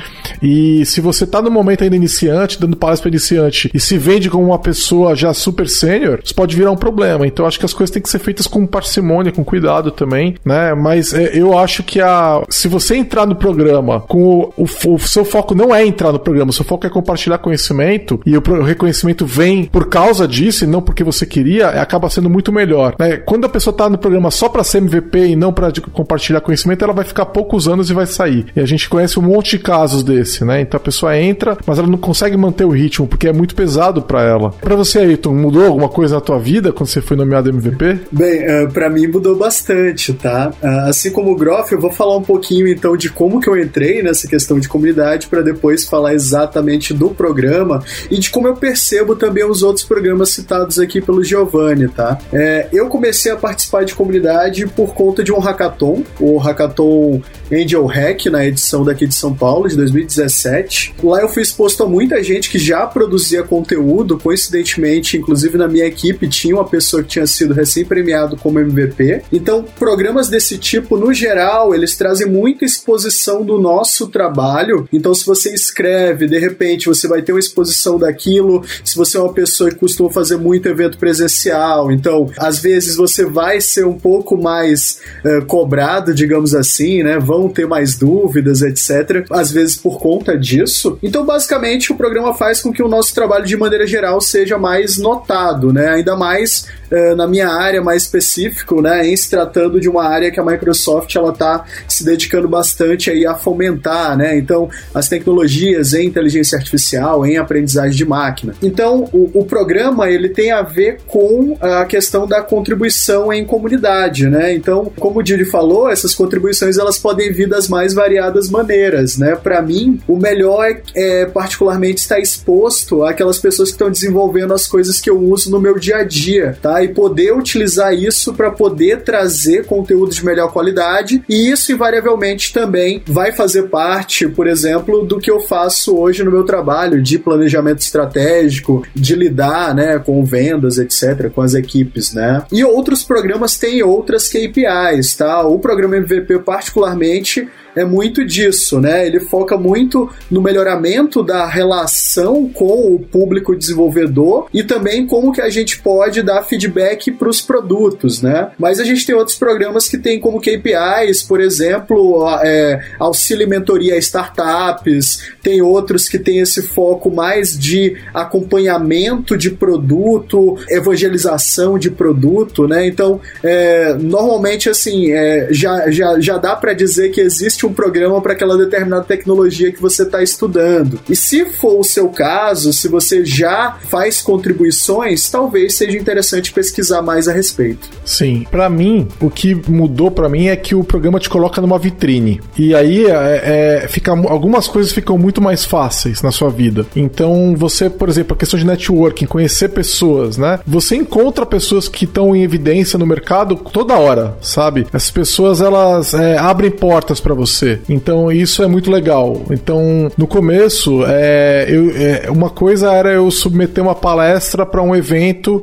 [SPEAKER 2] E se você tá no momento ainda iniciante, dando palestra para iniciante, e se vende como uma pessoa já super sênior, isso pode virar um problema. Então acho que as coisas têm que ser feitas com parcimônia, com cuidado também, né? Mas é, eu acho que a se você entrar no programa com o, o, o, seu foco não é entrar no programa, o seu foco é compartilhar conhecimento e o, o reconhecimento vem por causa disso e não porque você queria, acaba sendo muito melhor. Né? Quando a pessoa tá no programa só para ser MVP e não para compartilhar conhecimento, ela vai ficar poucos anos e vai sair. E a gente conhece um monte de casos desse, né? Então a pessoa entra, mas ela não consegue manter o ritmo porque é muito pesado para ela. Para você, Ayrton, mudou alguma coisa na tua vida quando você foi nomeado MVP?
[SPEAKER 5] Bem, uh, para mim mudou bastante, tá? Uh, assim como o Groff, eu vou falar um pouquinho então de como que eu entrei nessa questão de comunidade para depois falar exatamente do programa e de como eu percebo também os outros programas citados aqui pelo Giovanni, tá? É, eu comecei a participar de comunidade por conta de um hackathon, o hackathon Angel Hack, na edição daqui de São Paulo, de 2017. Lá eu fui exposto a muita gente que já produzia conteúdo, coincidentemente, inclusive na minha equipe tinha uma pessoa que tinha sido recém-premiado como MVP. Então, programas desse tipo, no geral, eles trazem muita exposição do nosso trabalho. Então, se você escreve, de repente você vai ter uma exposição daquilo. Se você é uma pessoa que costuma fazer muito evento presencial, então, às vezes você vai ser um pouco mais uh, cobrado, digamos assim, né? Vão ter mais dúvidas, etc. Às vezes por conta disso. Então, basicamente, o programa faz com que o nosso trabalho, de maneira geral, seja mais notado, né? Ainda mais uh, na minha área mais específico, né? Em se tratando de uma área que a Microsoft ela está se dedicando bastante aí a fomentar, né? Então, as tecnologias em inteligência artificial, em aprendizagem de máquina. Então, o, o programa ele tem a ver com a questão da contribuição em comunidade, né? Então, como o Didi falou, essas contribuições elas podem vir das mais variadas maneiras, né? Para mim, o melhor é, é, particularmente estar exposto àquelas pessoas que estão desenvolvendo as coisas que eu uso no meu dia a dia, tá? E poder utilizar isso para poder trazer conteúdo de melhor qualidade e isso invariavelmente também vai fazer parte, por exemplo, do que eu faço hoje no meu trabalho de planejamento estratégico, de lidar, né, com vendas, etc, com as equipes, né? E outros programas têm outras KPIs, tá? O programa MVP particularmente é muito disso, né? Ele foca muito no melhoramento da relação com o público desenvolvedor e também como que a gente pode dar feedback para os produtos, né? Mas a gente tem outros programas que tem como KPIs, por exemplo, é, auxílio mentoria a startups, tem outros que tem esse foco mais de acompanhamento de produto, evangelização de produto, né? Então, é, normalmente, assim, é, já, já, já dá para dizer que existe um programa para aquela determinada tecnologia que você está estudando. E se for o seu caso, se você já faz contribuições, talvez seja interessante pesquisar mais a respeito.
[SPEAKER 2] Sim, para mim, o que mudou para mim é que o programa te coloca numa vitrine. E aí é, é, fica, algumas coisas ficam muito mais fáceis na sua vida. Então, você, por exemplo, a questão de networking, conhecer pessoas, né? Você encontra pessoas que estão em evidência no mercado toda hora, sabe? Essas pessoas elas é, abrem portas para você você. Então isso é muito legal. Então no começo, é, eu, é, uma coisa era eu submeter uma palestra para um evento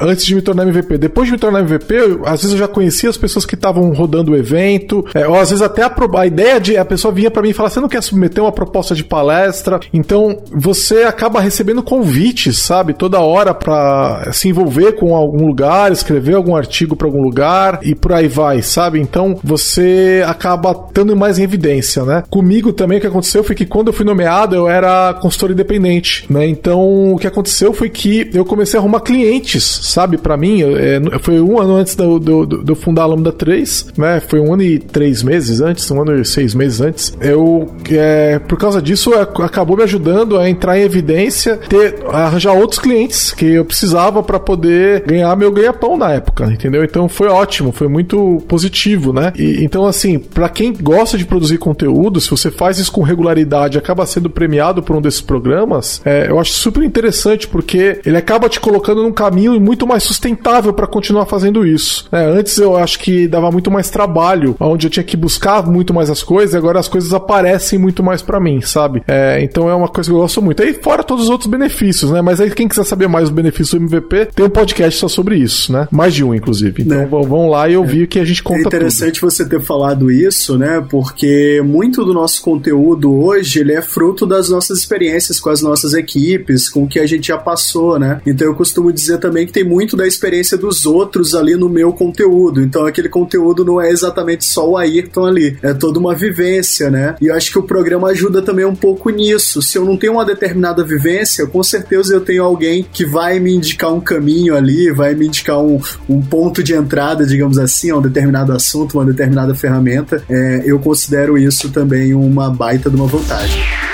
[SPEAKER 2] antes de me tornar MVP. Depois de me tornar MVP, eu, às vezes eu já conhecia as pessoas que estavam rodando o evento, é, ou às vezes até a, a ideia de a pessoa vinha para mim e falar: você não quer submeter uma proposta de palestra? Então você acaba recebendo convites, sabe, toda hora para se envolver com algum lugar, escrever algum artigo para algum lugar e por aí vai, sabe? Então você acaba estando mais em evidência, né? Comigo também o que aconteceu foi que quando eu fui nomeado eu era consultor independente, né? Então o que aconteceu foi que eu comecei a arrumar clientes sabe, para mim, é, foi um ano antes do, do fundar a Lambda 3, né? Foi um ano e três meses antes, um ano e seis meses antes. Eu, é, por causa disso, acabou me ajudando a entrar em evidência, ter, arranjar outros clientes que eu precisava para poder ganhar meu ganha-pão na época, entendeu? Então foi ótimo, foi muito positivo, né? E, então, assim, para quem gosta de produzir conteúdo, se você faz isso com regularidade acaba sendo premiado por um desses programas, é, eu acho super interessante porque ele acaba te colocando num caminho muito muito mais sustentável para continuar fazendo isso. É, antes eu acho que dava muito mais trabalho, onde eu tinha que buscar muito mais as coisas, e agora as coisas aparecem muito mais para mim, sabe? É, então é uma coisa que eu gosto muito. Aí fora todos os outros benefícios, né? Mas aí quem quiser saber mais dos benefícios do MVP, tem um podcast só sobre isso, né? Mais de um, inclusive. Então né? vão lá e ouvir é. que a gente conta
[SPEAKER 5] É interessante
[SPEAKER 2] tudo.
[SPEAKER 5] você ter falado isso, né? Porque muito do nosso conteúdo hoje, ele é fruto das nossas experiências com as nossas equipes, com o que a gente já passou, né? Então eu costumo dizer também que tem muito da experiência dos outros ali no meu conteúdo. Então aquele conteúdo não é exatamente só o Ayrton ali, é toda uma vivência, né? E eu acho que o programa ajuda também um pouco nisso. Se eu não tenho uma determinada vivência, com certeza eu tenho alguém que vai me indicar um caminho ali, vai me indicar um, um ponto de entrada, digamos assim, a um determinado assunto, uma determinada ferramenta. É, eu considero isso também uma baita de uma vantagem.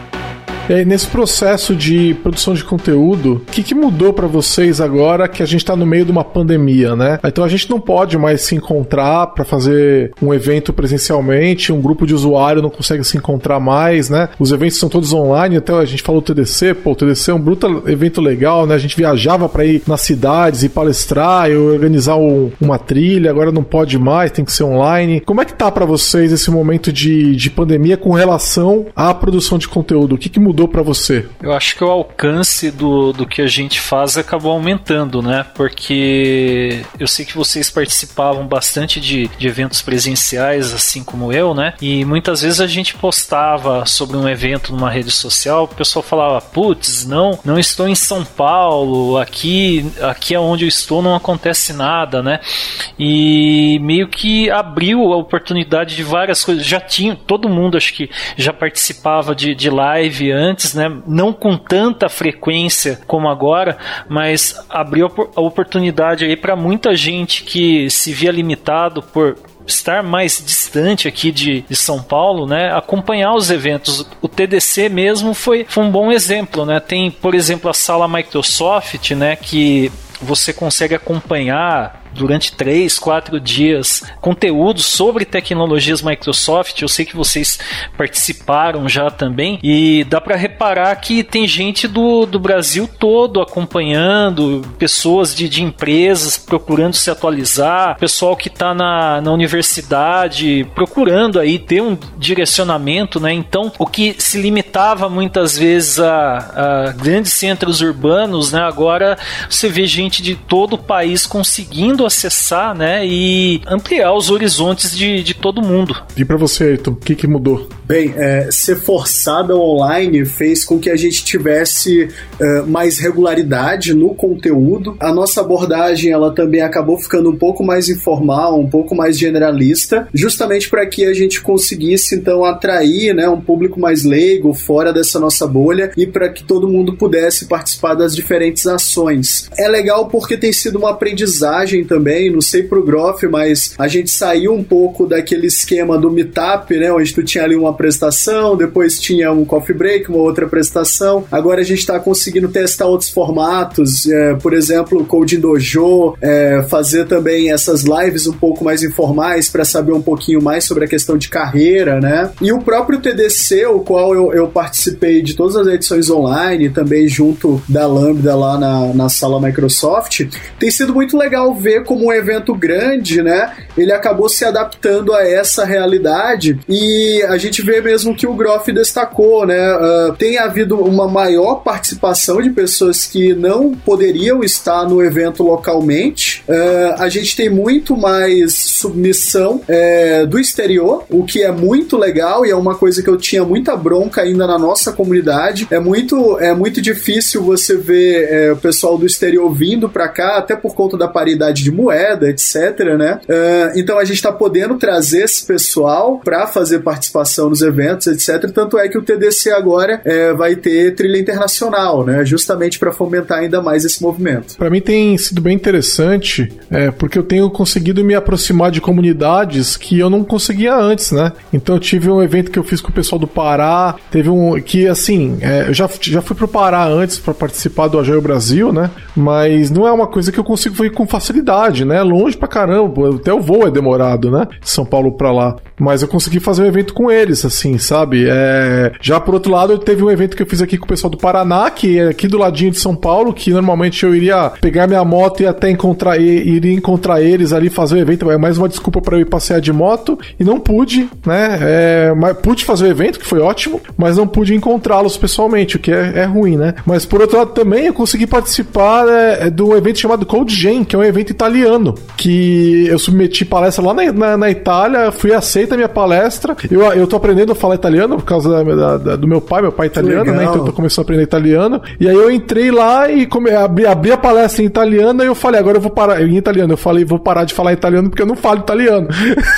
[SPEAKER 2] E aí, nesse processo de produção de conteúdo, o que, que mudou para vocês agora que a gente tá no meio de uma pandemia, né? Então a gente não pode mais se encontrar para fazer um evento presencialmente, um grupo de usuário não consegue se encontrar mais, né? Os eventos são todos online, até a gente falou TDC, pô, o TDC é um bruto evento legal, né? A gente viajava para ir nas cidades e palestrar e organizar um, uma trilha, agora não pode mais, tem que ser online. Como é que tá para vocês esse momento de, de pandemia com relação à produção de conteúdo? O que, que mudou? Mudou para você?
[SPEAKER 3] Eu acho que o alcance do, do que a gente faz acabou aumentando, né? Porque eu sei que vocês participavam bastante de, de eventos presenciais, assim como eu, né? E muitas vezes a gente postava sobre um evento numa rede social, o pessoal falava: putz, não, não estou em São Paulo, aqui, aqui é onde eu estou não acontece nada, né? E meio que abriu a oportunidade de várias coisas. Já tinha, todo mundo acho que já participava de, de live antes, né? Não com tanta frequência como agora, mas abriu a oportunidade aí para muita gente que se via limitado por estar mais distante aqui de, de, São Paulo, né, acompanhar os eventos. O TDC mesmo foi, foi um bom exemplo, né? Tem, por exemplo, a sala Microsoft, né, que você consegue acompanhar durante três, quatro dias conteúdo sobre tecnologias Microsoft. Eu sei que vocês participaram já também e dá para reparar que tem gente do, do Brasil todo acompanhando, pessoas de, de empresas procurando se atualizar, pessoal que está na, na universidade procurando aí ter um direcionamento, né? Então, o que se limitava muitas vezes a, a grandes centros urbanos, né? Agora você vê gente de todo o país conseguindo acessar, né, e ampliar os horizontes de, de todo mundo.
[SPEAKER 2] E para você, Ayrton, o que, que mudou?
[SPEAKER 5] Bem, é, ser forçado ao online fez com que a gente tivesse é, mais regularidade no conteúdo. A nossa abordagem ela também acabou ficando um pouco mais informal, um pouco mais generalista, justamente para que a gente conseguisse então atrair né, um público mais leigo fora dessa nossa bolha e para que todo mundo pudesse participar das diferentes ações. É legal porque tem sido uma aprendizagem também, não sei pro Groff, mas a gente saiu um pouco daquele esquema do meetup, né, onde tu tinha ali uma apresentação, depois tinha um coffee break, uma outra apresentação. Agora a gente está conseguindo testar outros formatos, é, por exemplo, Code Dojo, é, fazer também essas lives um pouco mais informais para saber um pouquinho mais sobre a questão de carreira, né? E o próprio TDC, o qual eu, eu participei de todas as edições online, também junto da Lambda lá na, na sala Microsoft, tem sido muito legal ver como um evento grande, né? Ele acabou se adaptando a essa realidade e a gente vê mesmo que o Groff destacou, né? Uh, tem havido uma maior participação de pessoas que não poderiam estar no evento localmente. Uh, a gente tem muito mais submissão uh, do exterior, o que é muito legal e é uma coisa que eu tinha muita bronca ainda na nossa comunidade. É muito, é muito difícil você ver é, o pessoal do exterior vindo para cá, até por conta da paridade de de moeda, etc, né? Uh, então a gente está podendo trazer esse pessoal para fazer participação nos eventos, etc. Tanto é que o TDC agora é, vai ter trilha internacional, né? Justamente para fomentar ainda mais esse movimento.
[SPEAKER 2] Para mim tem sido bem interessante, é, porque eu tenho conseguido me aproximar de comunidades que eu não conseguia antes, né? Então eu tive um evento que eu fiz com o pessoal do Pará, teve um que assim, é, eu já, já fui pro Pará antes para participar do Ajaio Brasil, né? Mas não é uma coisa que eu consigo fazer com facilidade cidade, né? Longe pra caramba. Até o voo é demorado, né? De São Paulo pra lá. Mas eu consegui fazer um evento com eles, assim, sabe? É... Já por outro lado, teve um evento que eu fiz aqui com o pessoal do Paraná, que é aqui do ladinho de São Paulo, que normalmente eu iria pegar minha moto e até encontrar iria encontrar eles ali fazer o evento. É mais uma desculpa para eu ir passear de moto e não pude, né? É... Mas pude fazer o evento, que foi ótimo, mas não pude encontrá-los pessoalmente, o que é, é, ruim, né? Mas por outro lado também eu consegui participar é, do evento chamado Cold Gen, que é um evento italiano, que eu submeti palestra lá na, na, na Itália, fui aceito da minha palestra. Eu, eu tô aprendendo a falar italiano por causa da, da, do meu pai, meu pai é italiano, né? Então eu tô começando a aprender italiano. E aí eu entrei lá e come, abri, abri a palestra em italiano e eu falei, agora eu vou parar. Em italiano, eu falei, vou parar de falar italiano porque eu não falo italiano.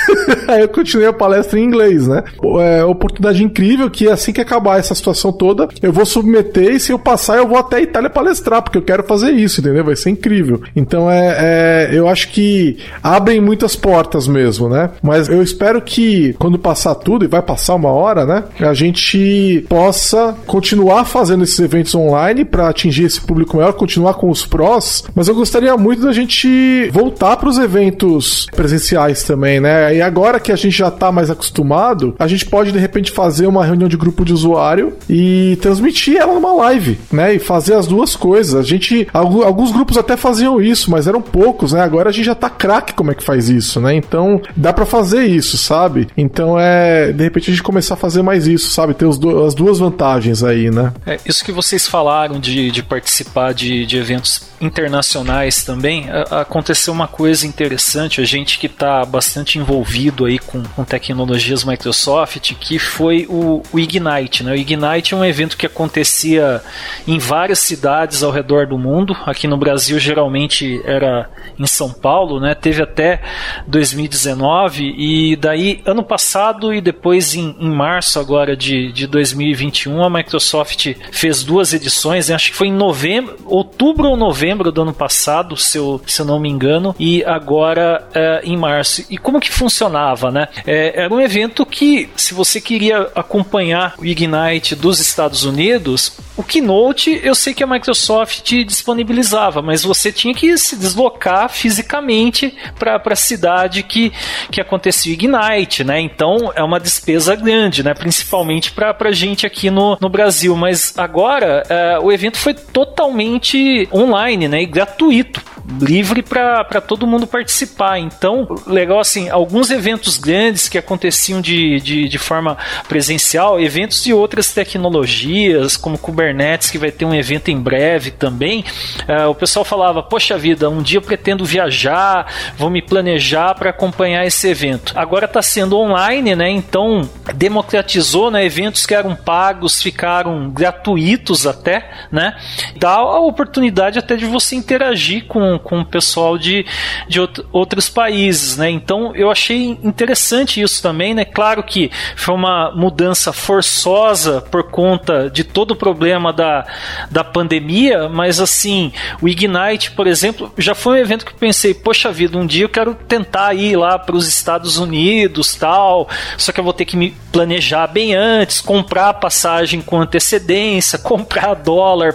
[SPEAKER 2] aí eu continuei a palestra em inglês, né? É oportunidade incrível que assim que acabar essa situação toda, eu vou submeter e se eu passar, eu vou até a Itália palestrar, porque eu quero fazer isso, entendeu? Vai ser incrível. Então é, é eu acho que abrem muitas portas mesmo, né? Mas eu espero que que quando passar tudo, e vai passar uma hora, né? A gente possa continuar fazendo esses eventos online para atingir esse público maior, continuar com os prós, mas eu gostaria muito da gente voltar para os eventos presenciais também, né? E agora que a gente já tá mais acostumado, a gente pode de repente fazer uma reunião de grupo de usuário e transmitir ela numa live, né? E fazer as duas coisas. A gente alguns grupos até faziam isso, mas eram poucos, né? Agora a gente já tá craque como é que faz isso, né? Então, dá para fazer isso, sabe? Então é, de repente a gente começar a fazer mais isso, sabe? Ter do, as duas vantagens aí, né?
[SPEAKER 3] É, isso que vocês falaram de, de participar de, de eventos internacionais também, a, aconteceu uma coisa interessante, a gente que está bastante envolvido aí com, com tecnologias Microsoft, que foi o, o Ignite, né? O Ignite é um evento que acontecia em várias cidades ao redor do mundo, aqui no Brasil geralmente era em São Paulo, né? Teve até 2019 e daí ano passado e depois em, em março agora de, de 2021 a Microsoft fez duas edições, acho que foi em novembro, outubro ou novembro do ano passado, se eu, se eu não me engano, e agora é, em março. E como que funcionava, né? É, era um evento que, se você queria acompanhar o Ignite dos Estados Unidos, o Keynote eu sei que a Microsoft disponibilizava, mas você tinha que se deslocar fisicamente para a cidade que, que acontecia o Ignite né? Então é uma despesa grande, né? Principalmente para a gente aqui no, no Brasil. Mas agora é, o evento foi totalmente online, né? E gratuito livre para todo mundo participar. Então, legal assim, alguns eventos grandes que aconteciam de, de, de, forma presencial, eventos de outras tecnologias, como Kubernetes, que vai ter um evento em breve também, uh, o pessoal falava, poxa vida, um dia eu pretendo viajar, vou me planejar para acompanhar esse evento. Agora está sendo online, né? Então, democratizou, né? Eventos que eram pagos ficaram gratuitos até, né? Dá a oportunidade até de você interagir com com, o pessoal de, de outros países, né? Então eu achei interessante isso também, né? Claro que foi uma mudança forçosa por conta de todo o problema da, da pandemia, mas assim, o Ignite, por exemplo, já foi um evento que eu pensei, poxa vida, um dia eu quero tentar ir lá para os Estados Unidos, tal, só que eu vou ter que me planejar bem antes, comprar passagem com antecedência, comprar dólar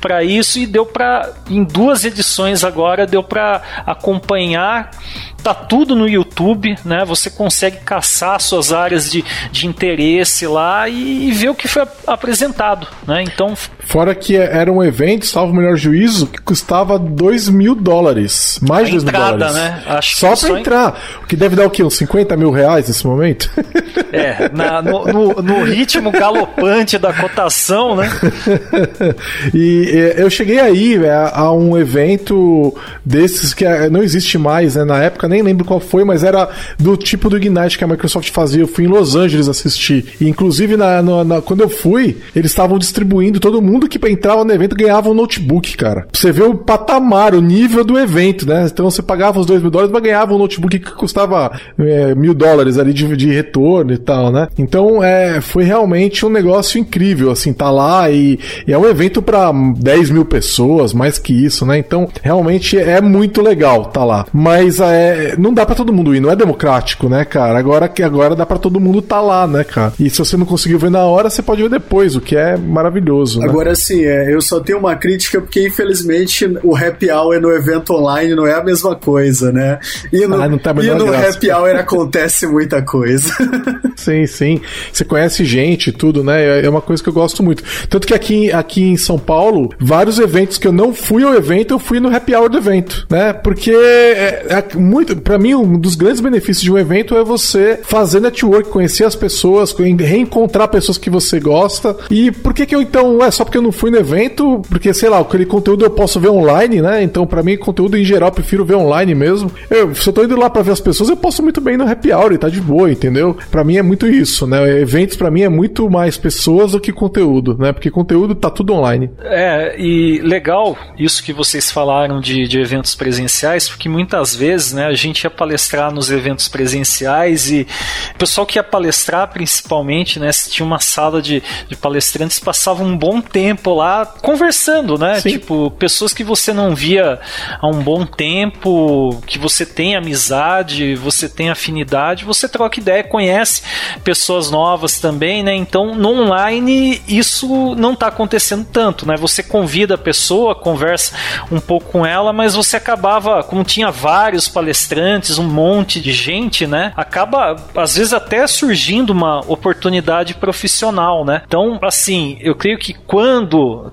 [SPEAKER 3] para isso e deu para em duas edições agora deu para acompanhar Tá tudo no YouTube, né? Você consegue caçar suas áreas de, de interesse lá e, e ver o que foi apresentado, né? Então.
[SPEAKER 2] Fora que era um evento, salvo o melhor juízo, que custava 2 mil dólares. Mais de 2 mil dólares. Né? Acho só para entrar. O que deve dar o quê? Uns 50 mil reais nesse momento?
[SPEAKER 3] É, na, no, no, no, ritmo galopante da cotação, né?
[SPEAKER 2] e eu cheguei aí é, a um evento desses que é, não existe mais, né? Na época nem lembro qual foi, mas era do tipo do Ignite que a Microsoft fazia. Eu fui em Los Angeles assistir. E, inclusive, na, na, na quando eu fui, eles estavam distribuindo, todo mundo que entrava no evento ganhava um notebook, cara. Você ver o patamar, o nível do evento, né? Então você pagava os dois mil dólares, mas ganhava um notebook que custava é, mil dólares ali de, de retorno e tal, né? Então é, foi realmente um negócio incrível, assim, tá lá e, e é um evento para 10 mil pessoas, mais que isso, né? Então realmente é muito legal tá lá. Mas é, não dá para todo mundo ir, não é democrático, né, cara? Agora que agora dá para todo mundo tá lá, né, cara? E se você não conseguiu ver na hora, você pode ver depois, o que é maravilhoso. Né?
[SPEAKER 5] Agora sim, é, eu só tenho uma crítica porque infelizmente o happy hour no evento online não é a mesma coisa, né? E no, ah, tá e no graça. happy hour acontece muita coisa.
[SPEAKER 2] sim, sim. Você conhece gente e tudo, né? É uma coisa que eu gosto muito. Tanto que aqui, aqui em São Paulo, vários eventos que eu não fui ao evento, eu fui no happy hour do evento, né? Porque é, é muito, para mim, um dos grandes benefícios de um evento é você fazer network, conhecer as pessoas, reencontrar pessoas que você gosta. E por que que eu então, é só porque eu não fui no evento, porque sei lá, aquele conteúdo eu posso ver online, né? Então, para mim, conteúdo em geral, eu prefiro ver online mesmo. Eu, se eu tô indo lá para ver as pessoas, eu posso muito bem no happy hour e tá de boa, entendeu? Para mim é muito isso, né? Eventos para mim é muito mais pessoas do que conteúdo, né? Porque conteúdo tá tudo online.
[SPEAKER 3] É, e legal isso que vocês falaram de, de eventos presenciais, porque muitas vezes, né, a gente ia palestrar nos eventos presenciais e o pessoal que ia palestrar principalmente, né, tinha uma sala de, de palestrantes, passava um bom tempo lá conversando, né? Sim. Tipo, pessoas que você não via há um bom tempo, que você tem amizade, você tem afinidade, você troca ideia, conhece pessoas novas também, né? Então, no online isso não está acontecendo tanto, né? Você convida a pessoa, conversa um pouco com ela, mas você acabava, como tinha vários palestrantes, um monte de gente, né? Acaba às vezes até surgindo uma oportunidade profissional, né? Então, assim, eu creio que quando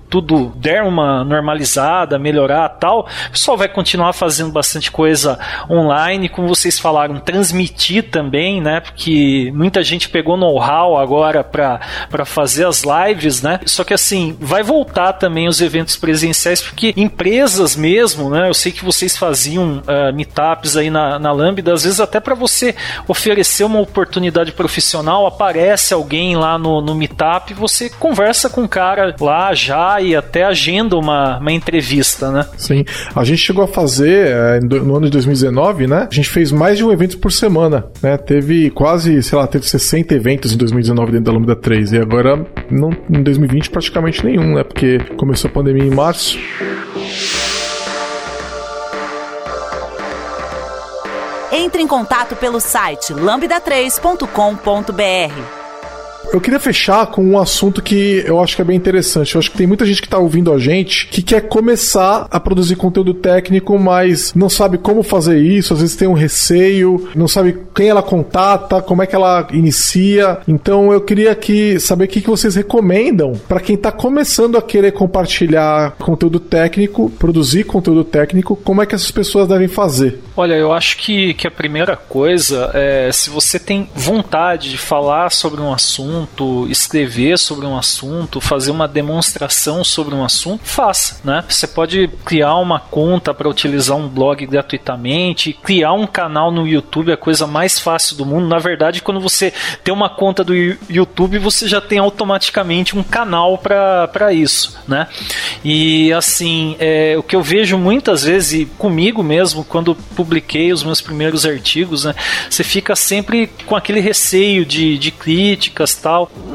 [SPEAKER 3] tudo der uma normalizada, melhorar, tal, o pessoal vai continuar fazendo bastante coisa online, como vocês falaram, transmitir também, né? Porque muita gente pegou know-how agora para fazer as lives, né? Só que assim, vai voltar também os eventos presenciais, porque empresas mesmo, né? Eu sei que vocês faziam uh, meetups aí na, na Lambda, às vezes até para você oferecer uma oportunidade profissional, aparece alguém lá no, no meetup, você conversa com o cara lá já e até agenda uma, uma entrevista, né?
[SPEAKER 2] Sim. A gente chegou a fazer é, no ano de 2019, né? A gente fez mais de um evento por semana, né? Teve quase, sei lá, teve 60 eventos em 2019 dentro da Lambda 3 e agora não, em 2020 praticamente nenhum, né? Porque começou a pandemia em março.
[SPEAKER 1] Entre em contato pelo site lambda3.com.br.
[SPEAKER 2] Eu queria fechar com um assunto que eu acho que é bem interessante. Eu acho que tem muita gente que está ouvindo a gente que quer começar a produzir conteúdo técnico, mas não sabe como fazer isso, às vezes tem um receio, não sabe quem ela contata, como é que ela inicia. Então eu queria aqui saber o que vocês recomendam para quem está começando a querer compartilhar conteúdo técnico, produzir conteúdo técnico, como é que essas pessoas devem fazer?
[SPEAKER 3] Olha, eu acho que, que a primeira coisa é se você tem vontade de falar sobre um assunto, assunto, escrever sobre um assunto, fazer uma demonstração sobre um assunto, faça, né? Você pode criar uma conta para utilizar um blog gratuitamente, criar um canal no YouTube é a coisa mais fácil do mundo. Na verdade, quando você tem uma conta do YouTube, você já tem automaticamente um canal para isso, né? E assim, é, o que eu vejo muitas vezes, comigo mesmo, quando publiquei os meus primeiros artigos, né? Você fica sempre com aquele receio de, de críticas, tal.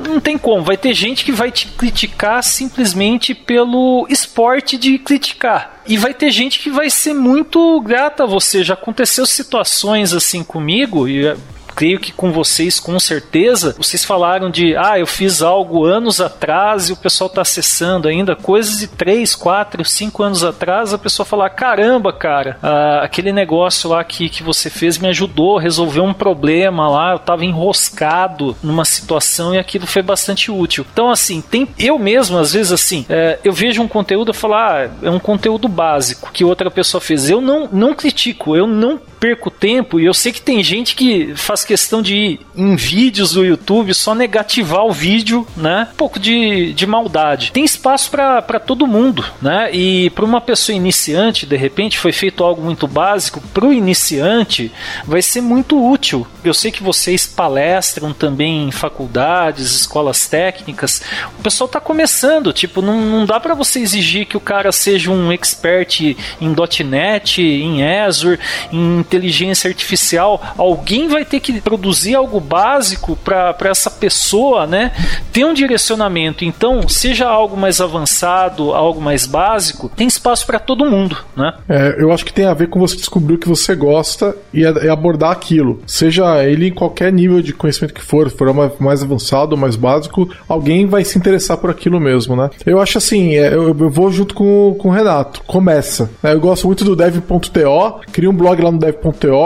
[SPEAKER 3] Não tem como, vai ter gente que vai te criticar simplesmente pelo esporte de criticar. E vai ter gente que vai ser muito grata a você. Já aconteceu situações assim comigo, e creio que com vocês, com certeza, vocês falaram de, ah, eu fiz algo anos atrás e o pessoal está acessando ainda, coisas de 3, 4, 5 anos atrás, a pessoa falar, caramba, cara, ah, aquele negócio lá que, que você fez me ajudou a resolver um problema lá, eu estava enroscado numa situação e aquilo foi bastante útil. Então, assim, tem eu mesmo, às vezes, assim, é, eu vejo um conteúdo e falo, ah, é um conteúdo básico que outra pessoa fez. Eu não, não critico, eu não perco tempo e eu sei que tem gente que faz questão de ir em vídeos do YouTube só negativar o vídeo, né? Um pouco de, de maldade. Tem espaço para todo mundo, né? E para uma pessoa iniciante, de repente, foi feito algo muito básico. Para o iniciante, vai ser muito útil. Eu sei que vocês palestram também em faculdades, escolas técnicas. O pessoal está começando, tipo, não, não dá para você exigir que o cara seja um expert em .NET, em Azure, em inteligência artificial, alguém vai ter que produzir algo básico para essa pessoa, né? Ter um direcionamento. Então, seja algo mais avançado, algo mais básico, tem espaço para todo mundo, né?
[SPEAKER 2] É, eu acho que tem a ver com você descobrir o que você gosta e abordar aquilo. Seja ele em qualquer nível de conhecimento que for, for mais avançado ou mais básico, alguém vai se interessar por aquilo mesmo, né? Eu acho assim, é, eu, eu vou junto com, com o Renato. Começa. Né? Eu gosto muito do dev.to, cria um blog lá no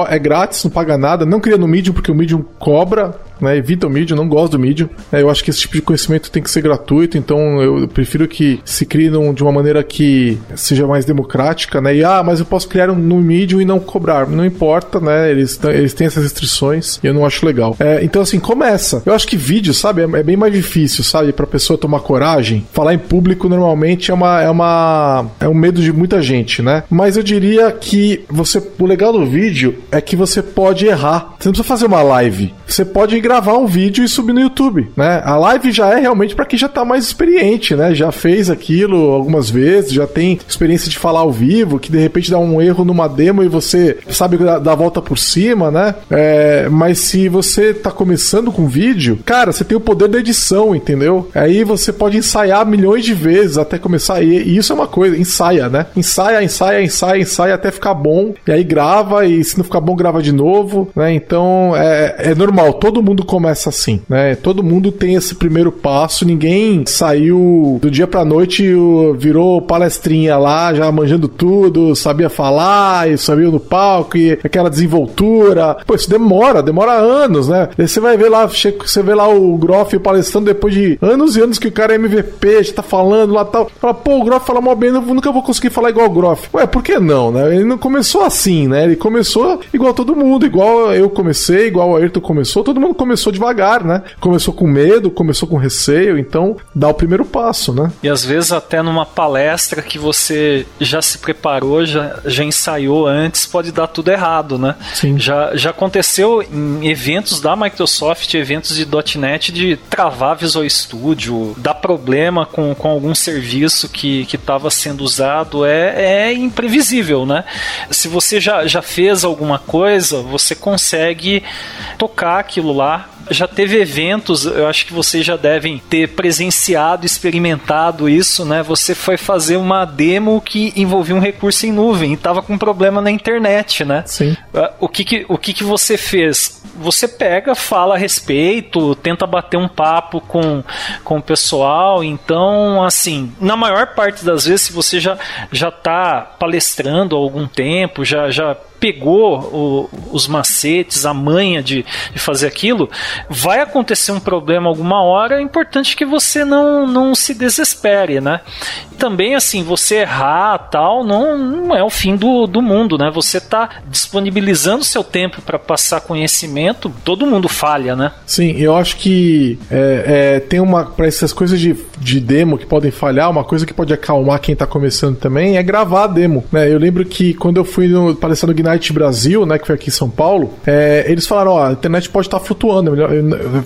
[SPEAKER 2] é grátis, não paga nada. Não cria no Medium, porque o Medium cobra né? Evita o Medium, não gosto do Medium. É, eu acho que esse tipo de conhecimento tem que ser gratuito, então eu prefiro que se crie num, de uma maneira que seja mais democrática, né? E ah, mas eu posso criar um, no Medium e não cobrar. Não importa, né? Eles, eles têm essas restrições e eu não acho legal. É, então, assim, começa. Eu acho que vídeo, sabe, é, é bem mais difícil, sabe, pra pessoa tomar coragem. Falar em público normalmente é uma, é uma. é um medo de muita gente, né? Mas eu diria que você. O legal do vídeo é que você pode errar. Você não precisa fazer uma live. Você pode gravar um vídeo e subir no YouTube, né? A live já é realmente para quem já tá mais experiente, né? Já fez aquilo algumas vezes, já tem experiência de falar ao vivo, que de repente dá um erro numa demo e você sabe dar a volta por cima, né? É, mas se você tá começando com vídeo, cara, você tem o poder da edição, entendeu? Aí você pode ensaiar milhões de vezes até começar. E, isso é uma coisa, ensaia, né? Ensaia, ensaia, ensaia, ensaia até ficar bom. E aí grava, e se não ficar bom, grava de novo, né? Então é, é normal, todo mundo mundo começa assim, né? Todo mundo tem esse primeiro passo, ninguém saiu do dia pra noite e virou palestrinha lá, já manjando tudo, sabia falar e sabia no palco e aquela desenvoltura. Pô, isso demora, demora anos, né? Aí você vai ver lá, você vê lá o Groff palestrando depois de anos e anos que o cara é MVP, já tá falando lá tal. Fala, pô, o Groff fala mal bem, eu nunca vou conseguir falar igual o Groff. Ué, por que não, né? Ele não começou assim, né? Ele começou igual todo mundo, igual eu comecei, igual o Ayrton começou, todo mundo começou devagar, né? Começou com medo, começou com receio, então dá o primeiro passo, né?
[SPEAKER 3] E às vezes até numa palestra que você já se preparou, já, já ensaiou antes, pode dar tudo errado, né? Sim. Já, já aconteceu em eventos da Microsoft, eventos de .NET, de travar Visual Studio, dar problema com, com algum serviço que estava sendo usado, é, é imprevisível, né? Se você já, já fez alguma coisa, você consegue tocar aquilo lá lá já teve eventos, eu acho que vocês já devem ter presenciado, experimentado isso, né? Você foi fazer uma demo que envolvia um recurso em nuvem e estava com um problema na internet, né?
[SPEAKER 2] Sim.
[SPEAKER 3] Ah, o que que, o que que você fez? Você pega, fala a respeito, tenta bater um papo com, com o pessoal. Então, assim, na maior parte das vezes, se você já já está palestrando há algum tempo, já já pegou o, os macetes, a manha de, de, fazer aquilo, vai acontecer um problema alguma hora, é importante que você não, não se desespere, né? Também, assim, você errar tal, não, não é o fim do, do mundo, né? Você está disponibilizando seu tempo para passar conhecimento, todo mundo falha, né?
[SPEAKER 2] Sim, eu acho que é, é, tem uma, para essas coisas de, de demo que podem falhar, uma coisa que pode acalmar quem está começando também é gravar a demo, né? Eu lembro que quando eu fui no, palestrar no Ignite Brasil, né, que foi aqui em São Paulo, é, eles falaram, ó, a internet pode estar tá flutuando,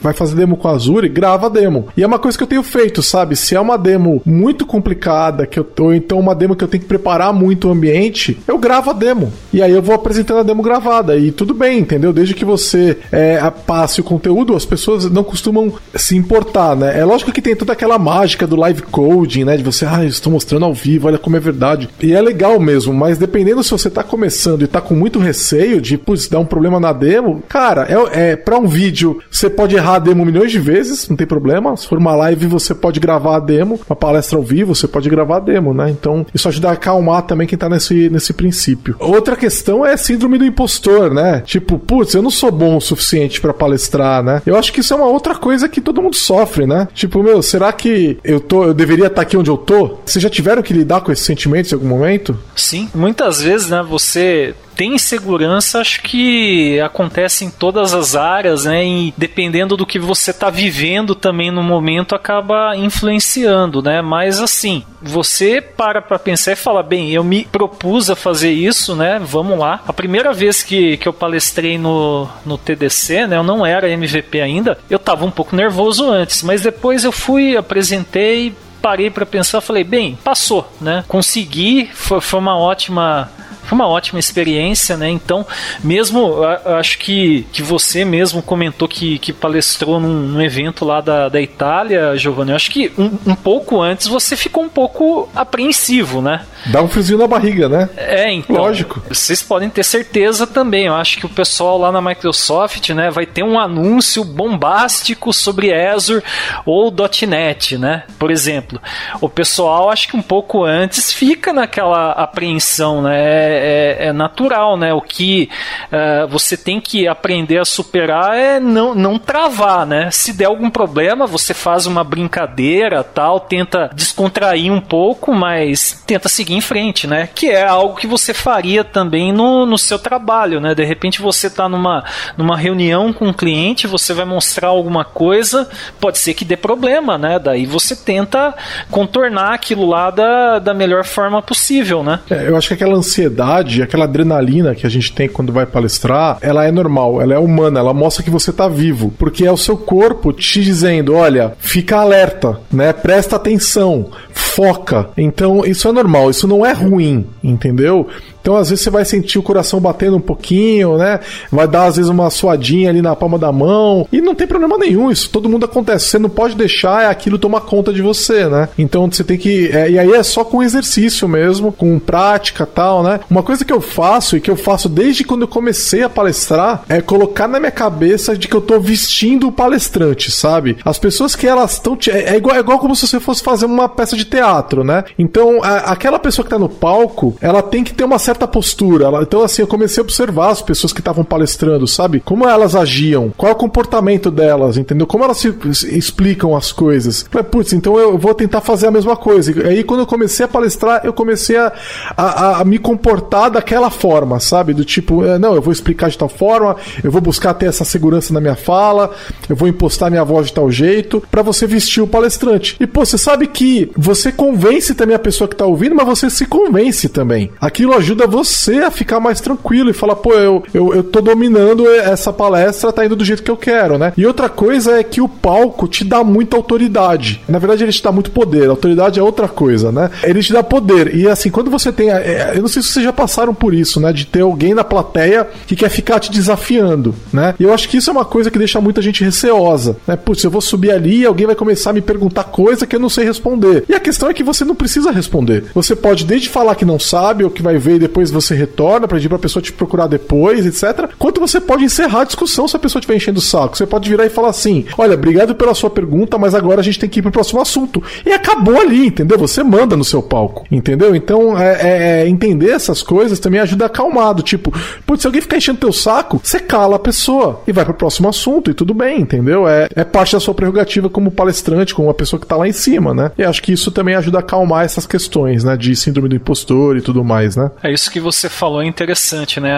[SPEAKER 2] vai fazer demo com a Azure, grava a demo. E é uma coisa que eu tenho feito, sabe? Se é uma demo muito complicada, que eu, ou então uma demo que eu tenho que preparar muito o ambiente, eu gravo a demo. E aí eu vou apresentando a demo gravada. E tudo bem, entendeu? Desde que você é, passe o conteúdo, as pessoas não costumam se importar, né? É lógico que tem toda aquela mágica do live coding, né? De você, ah, estou mostrando ao vivo, olha como é verdade. E é legal mesmo, mas dependendo se você está começando e está com muito receio de, putz, dar um problema na demo, cara, é, é para um vídeo, você pode errar a demo milhões de vezes, não tem problema. Se for uma live, você pode gravar a demo, uma palestra ao vivo, você pode gravar a demo, né? Então, isso ajuda a acalmar também quem tá nesse, nesse princípio. Outra questão é síndrome do impostor, né? Tipo, putz, eu não sou bom o suficiente para palestrar, né? Eu acho que isso é uma outra coisa que todo mundo sofre, né? Tipo, meu, será que eu tô, eu deveria estar tá aqui onde eu tô? Vocês já tiveram que lidar com esses sentimentos em algum momento?
[SPEAKER 3] Sim, muitas vezes, né, você tem insegurança, acho que acontece em todas as áreas, né? E dependendo do que você está vivendo também no momento, acaba influenciando, né? Mas assim, você para para pensar e fala, bem, eu me propus a fazer isso, né? Vamos lá. A primeira vez que, que eu palestrei no, no TDC, né? Eu não era MVP ainda, eu tava um pouco nervoso antes, mas depois eu fui, apresentei, parei para pensar, falei, bem, passou, né? Consegui, foi, foi uma ótima uma ótima experiência, né? Então, mesmo, acho que, que você mesmo comentou que, que palestrou num, num evento lá da, da Itália, Giovanni, eu acho que um, um pouco antes você ficou um pouco apreensivo, né?
[SPEAKER 2] Dá um friozinho na barriga, né?
[SPEAKER 3] É, então. Lógico. Vocês podem ter certeza também. Eu acho que o pessoal lá na Microsoft, né, vai ter um anúncio bombástico sobre Azure ou .NET, né? Por exemplo, o pessoal acho que um pouco antes fica naquela apreensão, né? É, é, é natural, né? O que uh, você tem que aprender a superar é não, não travar, né? Se der algum problema, você faz uma brincadeira, tal, tenta descontrair um pouco, mas tenta seguir em frente, né? Que é algo que você faria também no, no seu trabalho, né? De repente você está numa, numa reunião com um cliente, você vai mostrar alguma coisa, pode ser que dê problema, né? Daí você tenta contornar aquilo lá da, da melhor forma possível, né?
[SPEAKER 2] É, eu acho que aquela ansiedade, aquela adrenalina que a gente tem quando vai palestrar, ela é normal, ela é humana, ela mostra que você está vivo, porque é o seu corpo te dizendo, olha, fica alerta, né? Presta atenção, foca. Então, isso é normal, isso não é ruim, entendeu? Então, às vezes, você vai sentir o coração batendo um pouquinho, né? Vai dar, às vezes, uma suadinha ali na palma da mão. E não tem problema nenhum, isso todo mundo acontece. Você não pode deixar aquilo tomar conta de você, né? Então, você tem que. É, e aí é só com exercício mesmo, com prática tal, né? Uma coisa que eu faço e que eu faço desde quando eu comecei a palestrar é colocar na minha cabeça de que eu tô vestindo o palestrante, sabe? As pessoas que elas estão. É, é, igual, é igual como se você fosse fazer uma peça de teatro, né? Então, a, aquela pessoa que tá no palco, ela tem que ter uma certa certa postura. Então, assim, eu comecei a observar as pessoas que estavam palestrando, sabe? Como elas agiam, qual é o comportamento delas, entendeu? Como elas se, se explicam as coisas. Falei, putz, então eu vou tentar fazer a mesma coisa. E aí, quando eu comecei a palestrar, eu comecei a, a, a me comportar daquela forma, sabe? Do tipo, é, não, eu vou explicar de tal forma, eu vou buscar ter essa segurança na minha fala, eu vou impostar minha voz de tal jeito, para você vestir o palestrante. E, pô, você sabe que você convence também a pessoa que tá ouvindo, mas você se convence também. Aquilo ajuda ajuda você a ficar mais tranquilo e falar, pô, eu, eu, eu tô dominando essa palestra, tá indo do jeito que eu quero, né? E outra coisa é que o palco te dá muita autoridade. Na verdade, ele te dá muito poder. A autoridade é outra coisa, né? Ele te dá poder. E assim, quando você tem. É, eu não sei se vocês já passaram por isso, né? De ter alguém na plateia que quer ficar te desafiando, né? E eu acho que isso é uma coisa que deixa muita gente receosa, né? Putz, eu vou subir ali e alguém vai começar a me perguntar coisa que eu não sei responder. E a questão é que você não precisa responder. Você pode desde falar que não sabe ou que vai ver e depois você retorna pedir pra pessoa te procurar depois, etc. Quanto você pode encerrar a discussão se a pessoa estiver enchendo o saco. Você pode virar e falar assim: olha, obrigado pela sua pergunta, mas agora a gente tem que ir pro próximo assunto. E acabou ali, entendeu? Você manda no seu palco, entendeu? Então, é, é, é entender essas coisas também ajuda a. Do tipo, putz, se alguém ficar enchendo teu saco, você cala a pessoa e vai pro próximo assunto e tudo bem, entendeu? É, é parte da sua prerrogativa como palestrante, como uma pessoa que tá lá em cima, né? E acho que isso também ajuda a acalmar essas questões, né? De síndrome do impostor e tudo mais, né?
[SPEAKER 3] É isso que você falou é interessante, né?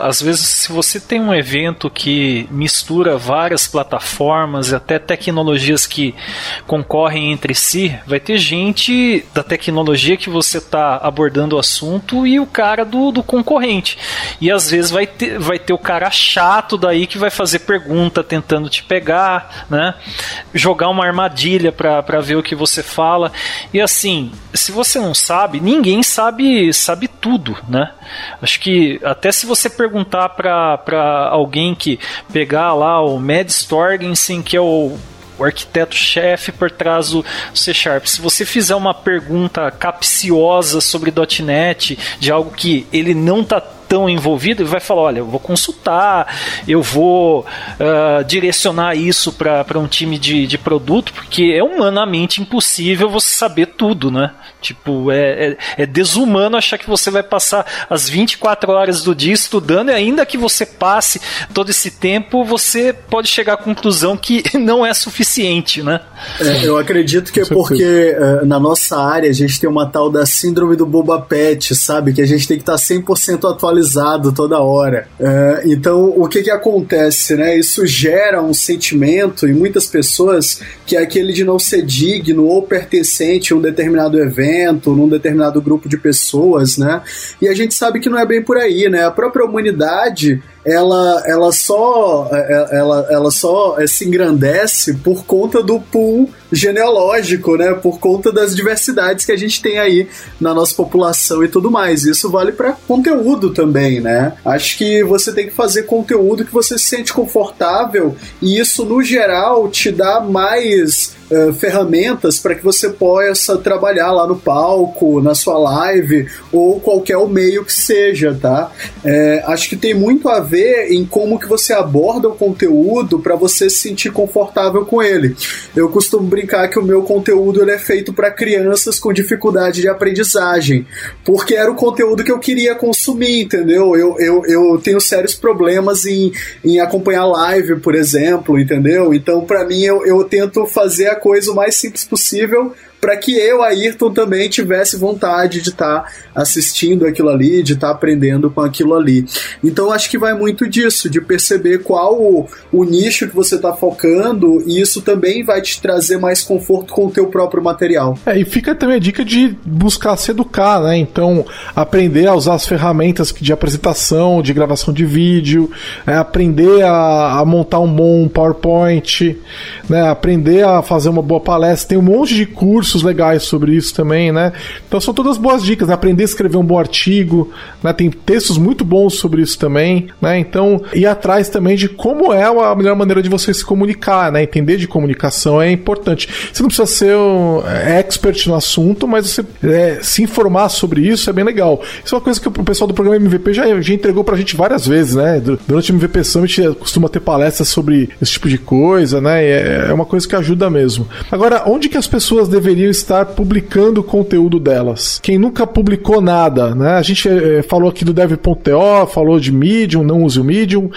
[SPEAKER 3] Às vezes, se você tem um evento que mistura várias plataformas e até tecnologias que concorrem entre si, vai ter gente da tecnologia que você está abordando o assunto e o cara do, do concorrente. E às vezes vai ter, vai ter o cara chato daí que vai fazer pergunta tentando te pegar, né? Jogar uma armadilha para ver o que você fala. E assim, se você não sabe, ninguém sabe sabe tudo, né? Acho que até se você perguntar para alguém que pegar lá o Mad Storgensen, que é o o arquiteto-chefe por trás do C Sharp. Se você fizer uma pergunta capciosa sobre .NET, de algo que ele não está tão envolvido, ele vai falar: olha, eu vou consultar, eu vou uh, direcionar isso para um time de, de produto, porque é humanamente impossível você saber tudo, né? Tipo, é, é, é, desumano achar que você vai passar as 24 horas do dia estudando e ainda que você passe todo esse tempo, você pode chegar à conclusão que não é suficiente, né?
[SPEAKER 5] É, eu acredito que é porque uh, na nossa área a gente tem uma tal da síndrome do Boba Pet, sabe? Que a gente tem que estar tá 100% atualizado toda hora. Uh, então, o que que acontece, né? Isso gera um sentimento em muitas pessoas que é aquele de não ser digno ou pertencente a um determinado evento, num determinado grupo de pessoas, né? E a gente sabe que não é bem por aí, né? A própria humanidade ela, ela só é, é, ela, ela só se engrandece por conta do pool genealógico, né? Por conta das diversidades que a gente tem aí na nossa população e tudo mais. Isso vale para conteúdo também, né? Acho que você tem que fazer conteúdo que você se sente confortável e isso no geral te dá mais uh, ferramentas para que você possa trabalhar lá no palco, na sua live ou qualquer meio que seja, tá? É, acho que tem muito a ver em como que você aborda o conteúdo para você se sentir confortável com ele. Eu costumo brincar que o meu conteúdo ele é feito para crianças com dificuldade de aprendizagem, porque era o conteúdo que eu queria consumir, entendeu? Eu, eu, eu tenho sérios problemas em, em acompanhar live, por exemplo, entendeu? Então, para mim, eu, eu tento fazer a coisa o mais simples possível para que eu, Ayrton, também tivesse vontade de estar tá assistindo aquilo ali, de estar tá aprendendo com aquilo ali. Então acho que vai muito disso, de perceber qual o, o nicho que você está focando, e isso também vai te trazer mais conforto com o teu próprio material.
[SPEAKER 2] É, e fica também a dica de buscar se educar, né? Então, aprender a usar as ferramentas de apresentação, de gravação de vídeo, é, aprender a, a montar um bom PowerPoint, né? aprender a fazer uma boa palestra. Tem um monte de cursos cursos legais sobre isso também, né? Então são todas boas dicas, né? Aprender a escrever um bom artigo, né? Tem textos muito bons sobre isso também, né? Então, ir atrás também de como é a melhor maneira de você se comunicar, né? Entender de comunicação é importante. Você não precisa ser um é, expert no assunto, mas você é, se informar sobre isso é bem legal. Isso é uma coisa que o pessoal do programa MVP já, já entregou pra gente várias vezes, né? Durante o MVP Summit costuma ter palestras sobre esse tipo de coisa, né? É, é uma coisa que ajuda mesmo. Agora, onde que as pessoas deveriam deveriam estar publicando o conteúdo delas. Quem nunca publicou nada, né? A gente é, falou aqui do dev.to, falou de Medium, não use o Medium.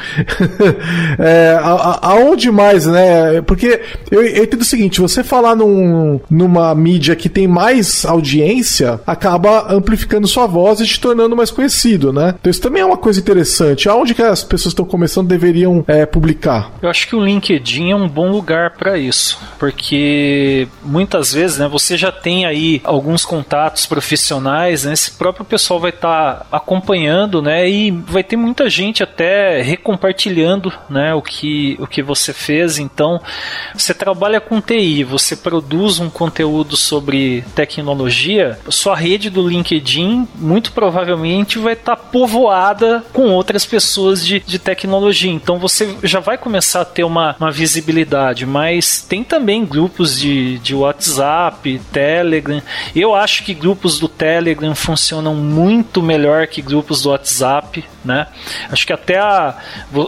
[SPEAKER 2] é, a, a, aonde mais, né? Porque eu, eu entendo o seguinte: você falar num, numa mídia que tem mais audiência, acaba amplificando sua voz e te tornando mais conhecido, né? Então isso também é uma coisa interessante. Aonde que as pessoas estão começando deveriam é, publicar?
[SPEAKER 3] Eu acho que o LinkedIn é um bom lugar para isso, porque muitas vezes, né, você já tem aí alguns contatos profissionais, né? Esse próprio pessoal vai estar tá acompanhando, né? E vai ter muita gente até recompartilhando, né? O que, o que você fez. Então, você trabalha com TI, você produz um conteúdo sobre tecnologia, sua rede do LinkedIn muito provavelmente vai estar tá povoada com outras pessoas de, de tecnologia. Então, você já vai começar a ter uma, uma visibilidade, mas tem também grupos de, de WhatsApp Telegram. Eu acho que grupos do Telegram funcionam muito melhor que grupos do WhatsApp, né? Acho que até a,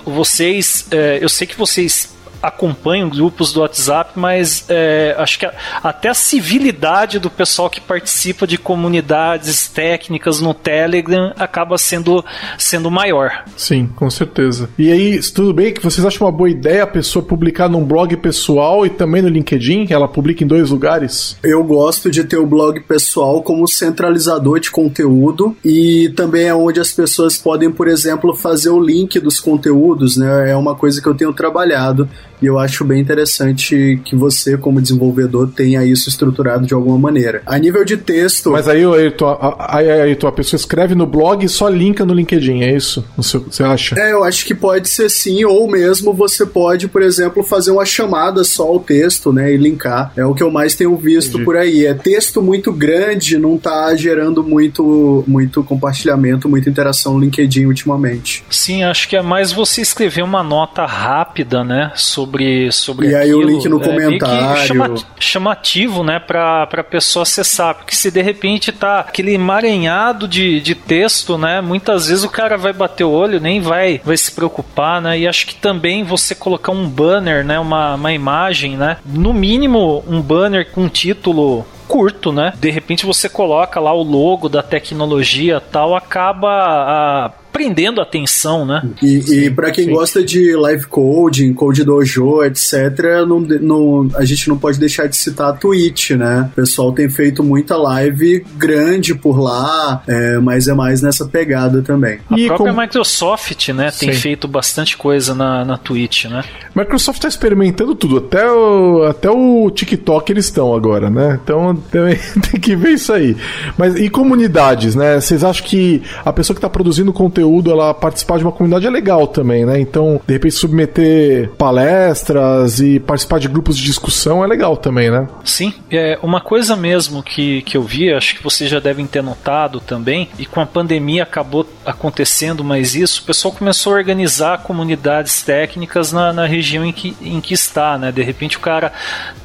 [SPEAKER 3] vocês, é, eu sei que vocês acompanho grupos do WhatsApp, mas é, acho que a, até a civilidade do pessoal que participa de comunidades técnicas no Telegram acaba sendo, sendo maior.
[SPEAKER 2] Sim, com certeza. E aí, tudo bem que vocês acham uma boa ideia a pessoa publicar num blog pessoal e também no LinkedIn? Ela publica em dois lugares?
[SPEAKER 5] Eu gosto de ter o blog pessoal como centralizador de conteúdo e também é onde as pessoas podem, por exemplo, fazer o link dos conteúdos, né? É uma coisa que eu tenho trabalhado e eu acho bem interessante que você, como desenvolvedor, tenha isso estruturado de alguma maneira. A nível de texto.
[SPEAKER 2] Mas aí, aí, tu, aí, aí tu, a pessoa escreve no blog e só linka no LinkedIn, é isso? Você acha?
[SPEAKER 5] É, eu acho que pode ser sim, ou mesmo você pode, por exemplo, fazer uma chamada só ao texto, né? E linkar. É o que eu mais tenho visto Entendi. por aí. É texto muito grande, não tá gerando muito, muito compartilhamento, muita interação no LinkedIn ultimamente.
[SPEAKER 3] Sim, acho que é mais você escrever uma nota rápida, né? Sobre sobre, sobre
[SPEAKER 5] e
[SPEAKER 3] aquilo.
[SPEAKER 5] aí o link no é, comentário.
[SPEAKER 3] Chama, chamativo, né, pra, pra pessoa acessar. Porque se de repente tá aquele emaranhado de, de texto, né, muitas vezes o cara vai bater o olho, nem vai, vai se preocupar, né, e acho que também você colocar um banner, né, uma, uma imagem, né, no mínimo um banner com título curto, né? De repente você coloca lá o logo da tecnologia tal, acaba a, prendendo a atenção, né?
[SPEAKER 5] E, e para quem sim. gosta de live coding, code dojo, etc., não, não, a gente não pode deixar de citar a Twitch, né? O pessoal tem feito muita live grande por lá, é, mas é mais nessa pegada também.
[SPEAKER 3] A e própria com... Microsoft, né, tem sim. feito bastante coisa na, na Twitch, né?
[SPEAKER 2] Microsoft está experimentando tudo, até o, até o TikTok eles estão agora, né? Então também tem que ver isso aí. Mas e comunidades, né? Vocês acham que a pessoa que está produzindo conteúdo conteúdo, ela participar de uma comunidade é legal também, né? Então, de repente, submeter palestras e participar de grupos de discussão é legal também, né?
[SPEAKER 3] Sim, é uma coisa mesmo que, que eu vi, acho que vocês já devem ter notado também, e com a pandemia acabou acontecendo mais isso, o pessoal começou a organizar comunidades técnicas na, na região em que, em que está, né? De repente o cara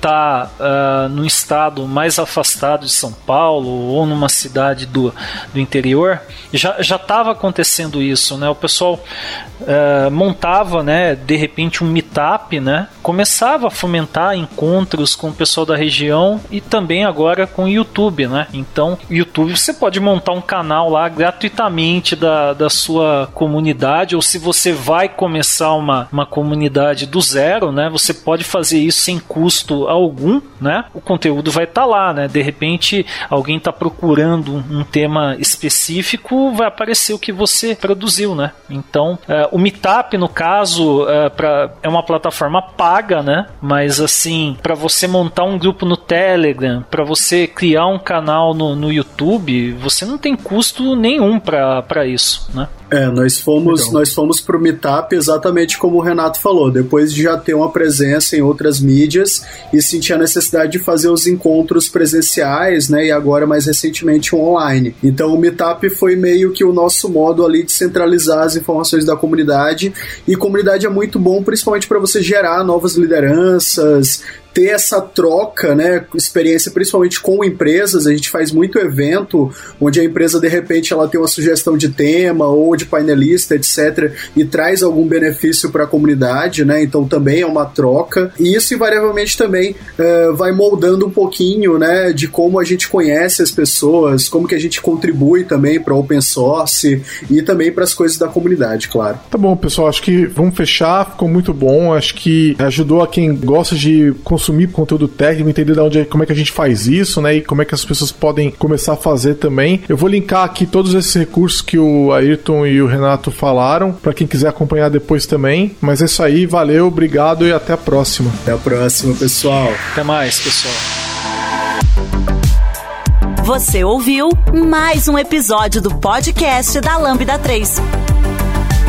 [SPEAKER 3] tá uh, num estado mais afastado de São Paulo ou numa cidade do, do interior, já já estava acontecendo isso, né? O pessoal uh, montava, né? De repente um meetup, né? Começava a fomentar encontros com o pessoal da região e também agora com o YouTube, né? Então, YouTube você pode montar um canal lá gratuitamente da, da sua comunidade ou se você vai começar uma, uma comunidade do zero, né? Você pode fazer isso sem custo algum, né? O conteúdo vai estar tá lá, né? De repente alguém está procurando um tema específico, vai aparecer o que você produziu, né? Então, uh, o Meetup, no caso, uh, pra, é uma plataforma paga, né? Mas assim, para você montar um grupo no Telegram, para você criar um canal no, no YouTube, você não tem custo nenhum para isso, né?
[SPEAKER 5] É, nós fomos, então. nós fomos pro Meetup exatamente como o Renato falou, depois de já ter uma presença em outras mídias e sentir a necessidade de fazer os encontros presenciais, né, e agora mais recentemente online. Então o Meetup foi meio que o nosso modo ali de centralizar as informações da comunidade e comunidade é muito bom principalmente para você gerar novas lideranças, ter essa troca, né, experiência principalmente com empresas, a gente faz muito evento onde a empresa de repente ela tem uma sugestão de tema ou de painelista, etc, e traz algum benefício para a comunidade, né? Então também é uma troca. E isso invariavelmente também uh, vai moldando um pouquinho, né, de como a gente conhece as pessoas, como que a gente contribui também para open source e também para as coisas da comunidade, claro.
[SPEAKER 2] Tá bom, pessoal, acho que vamos fechar, ficou muito bom, acho que ajudou a quem gosta de consumir conteúdo técnico, entender de onde, é, como é que a gente faz isso, né? E como é que as pessoas podem começar a fazer também. Eu vou linkar aqui todos esses recursos que o Ayrton e o Renato falaram, para quem quiser acompanhar depois também. Mas é isso aí, valeu, obrigado e até a próxima.
[SPEAKER 5] Até a próxima, pessoal.
[SPEAKER 3] Até mais, pessoal.
[SPEAKER 1] Você ouviu mais um episódio do podcast da Lambda 3.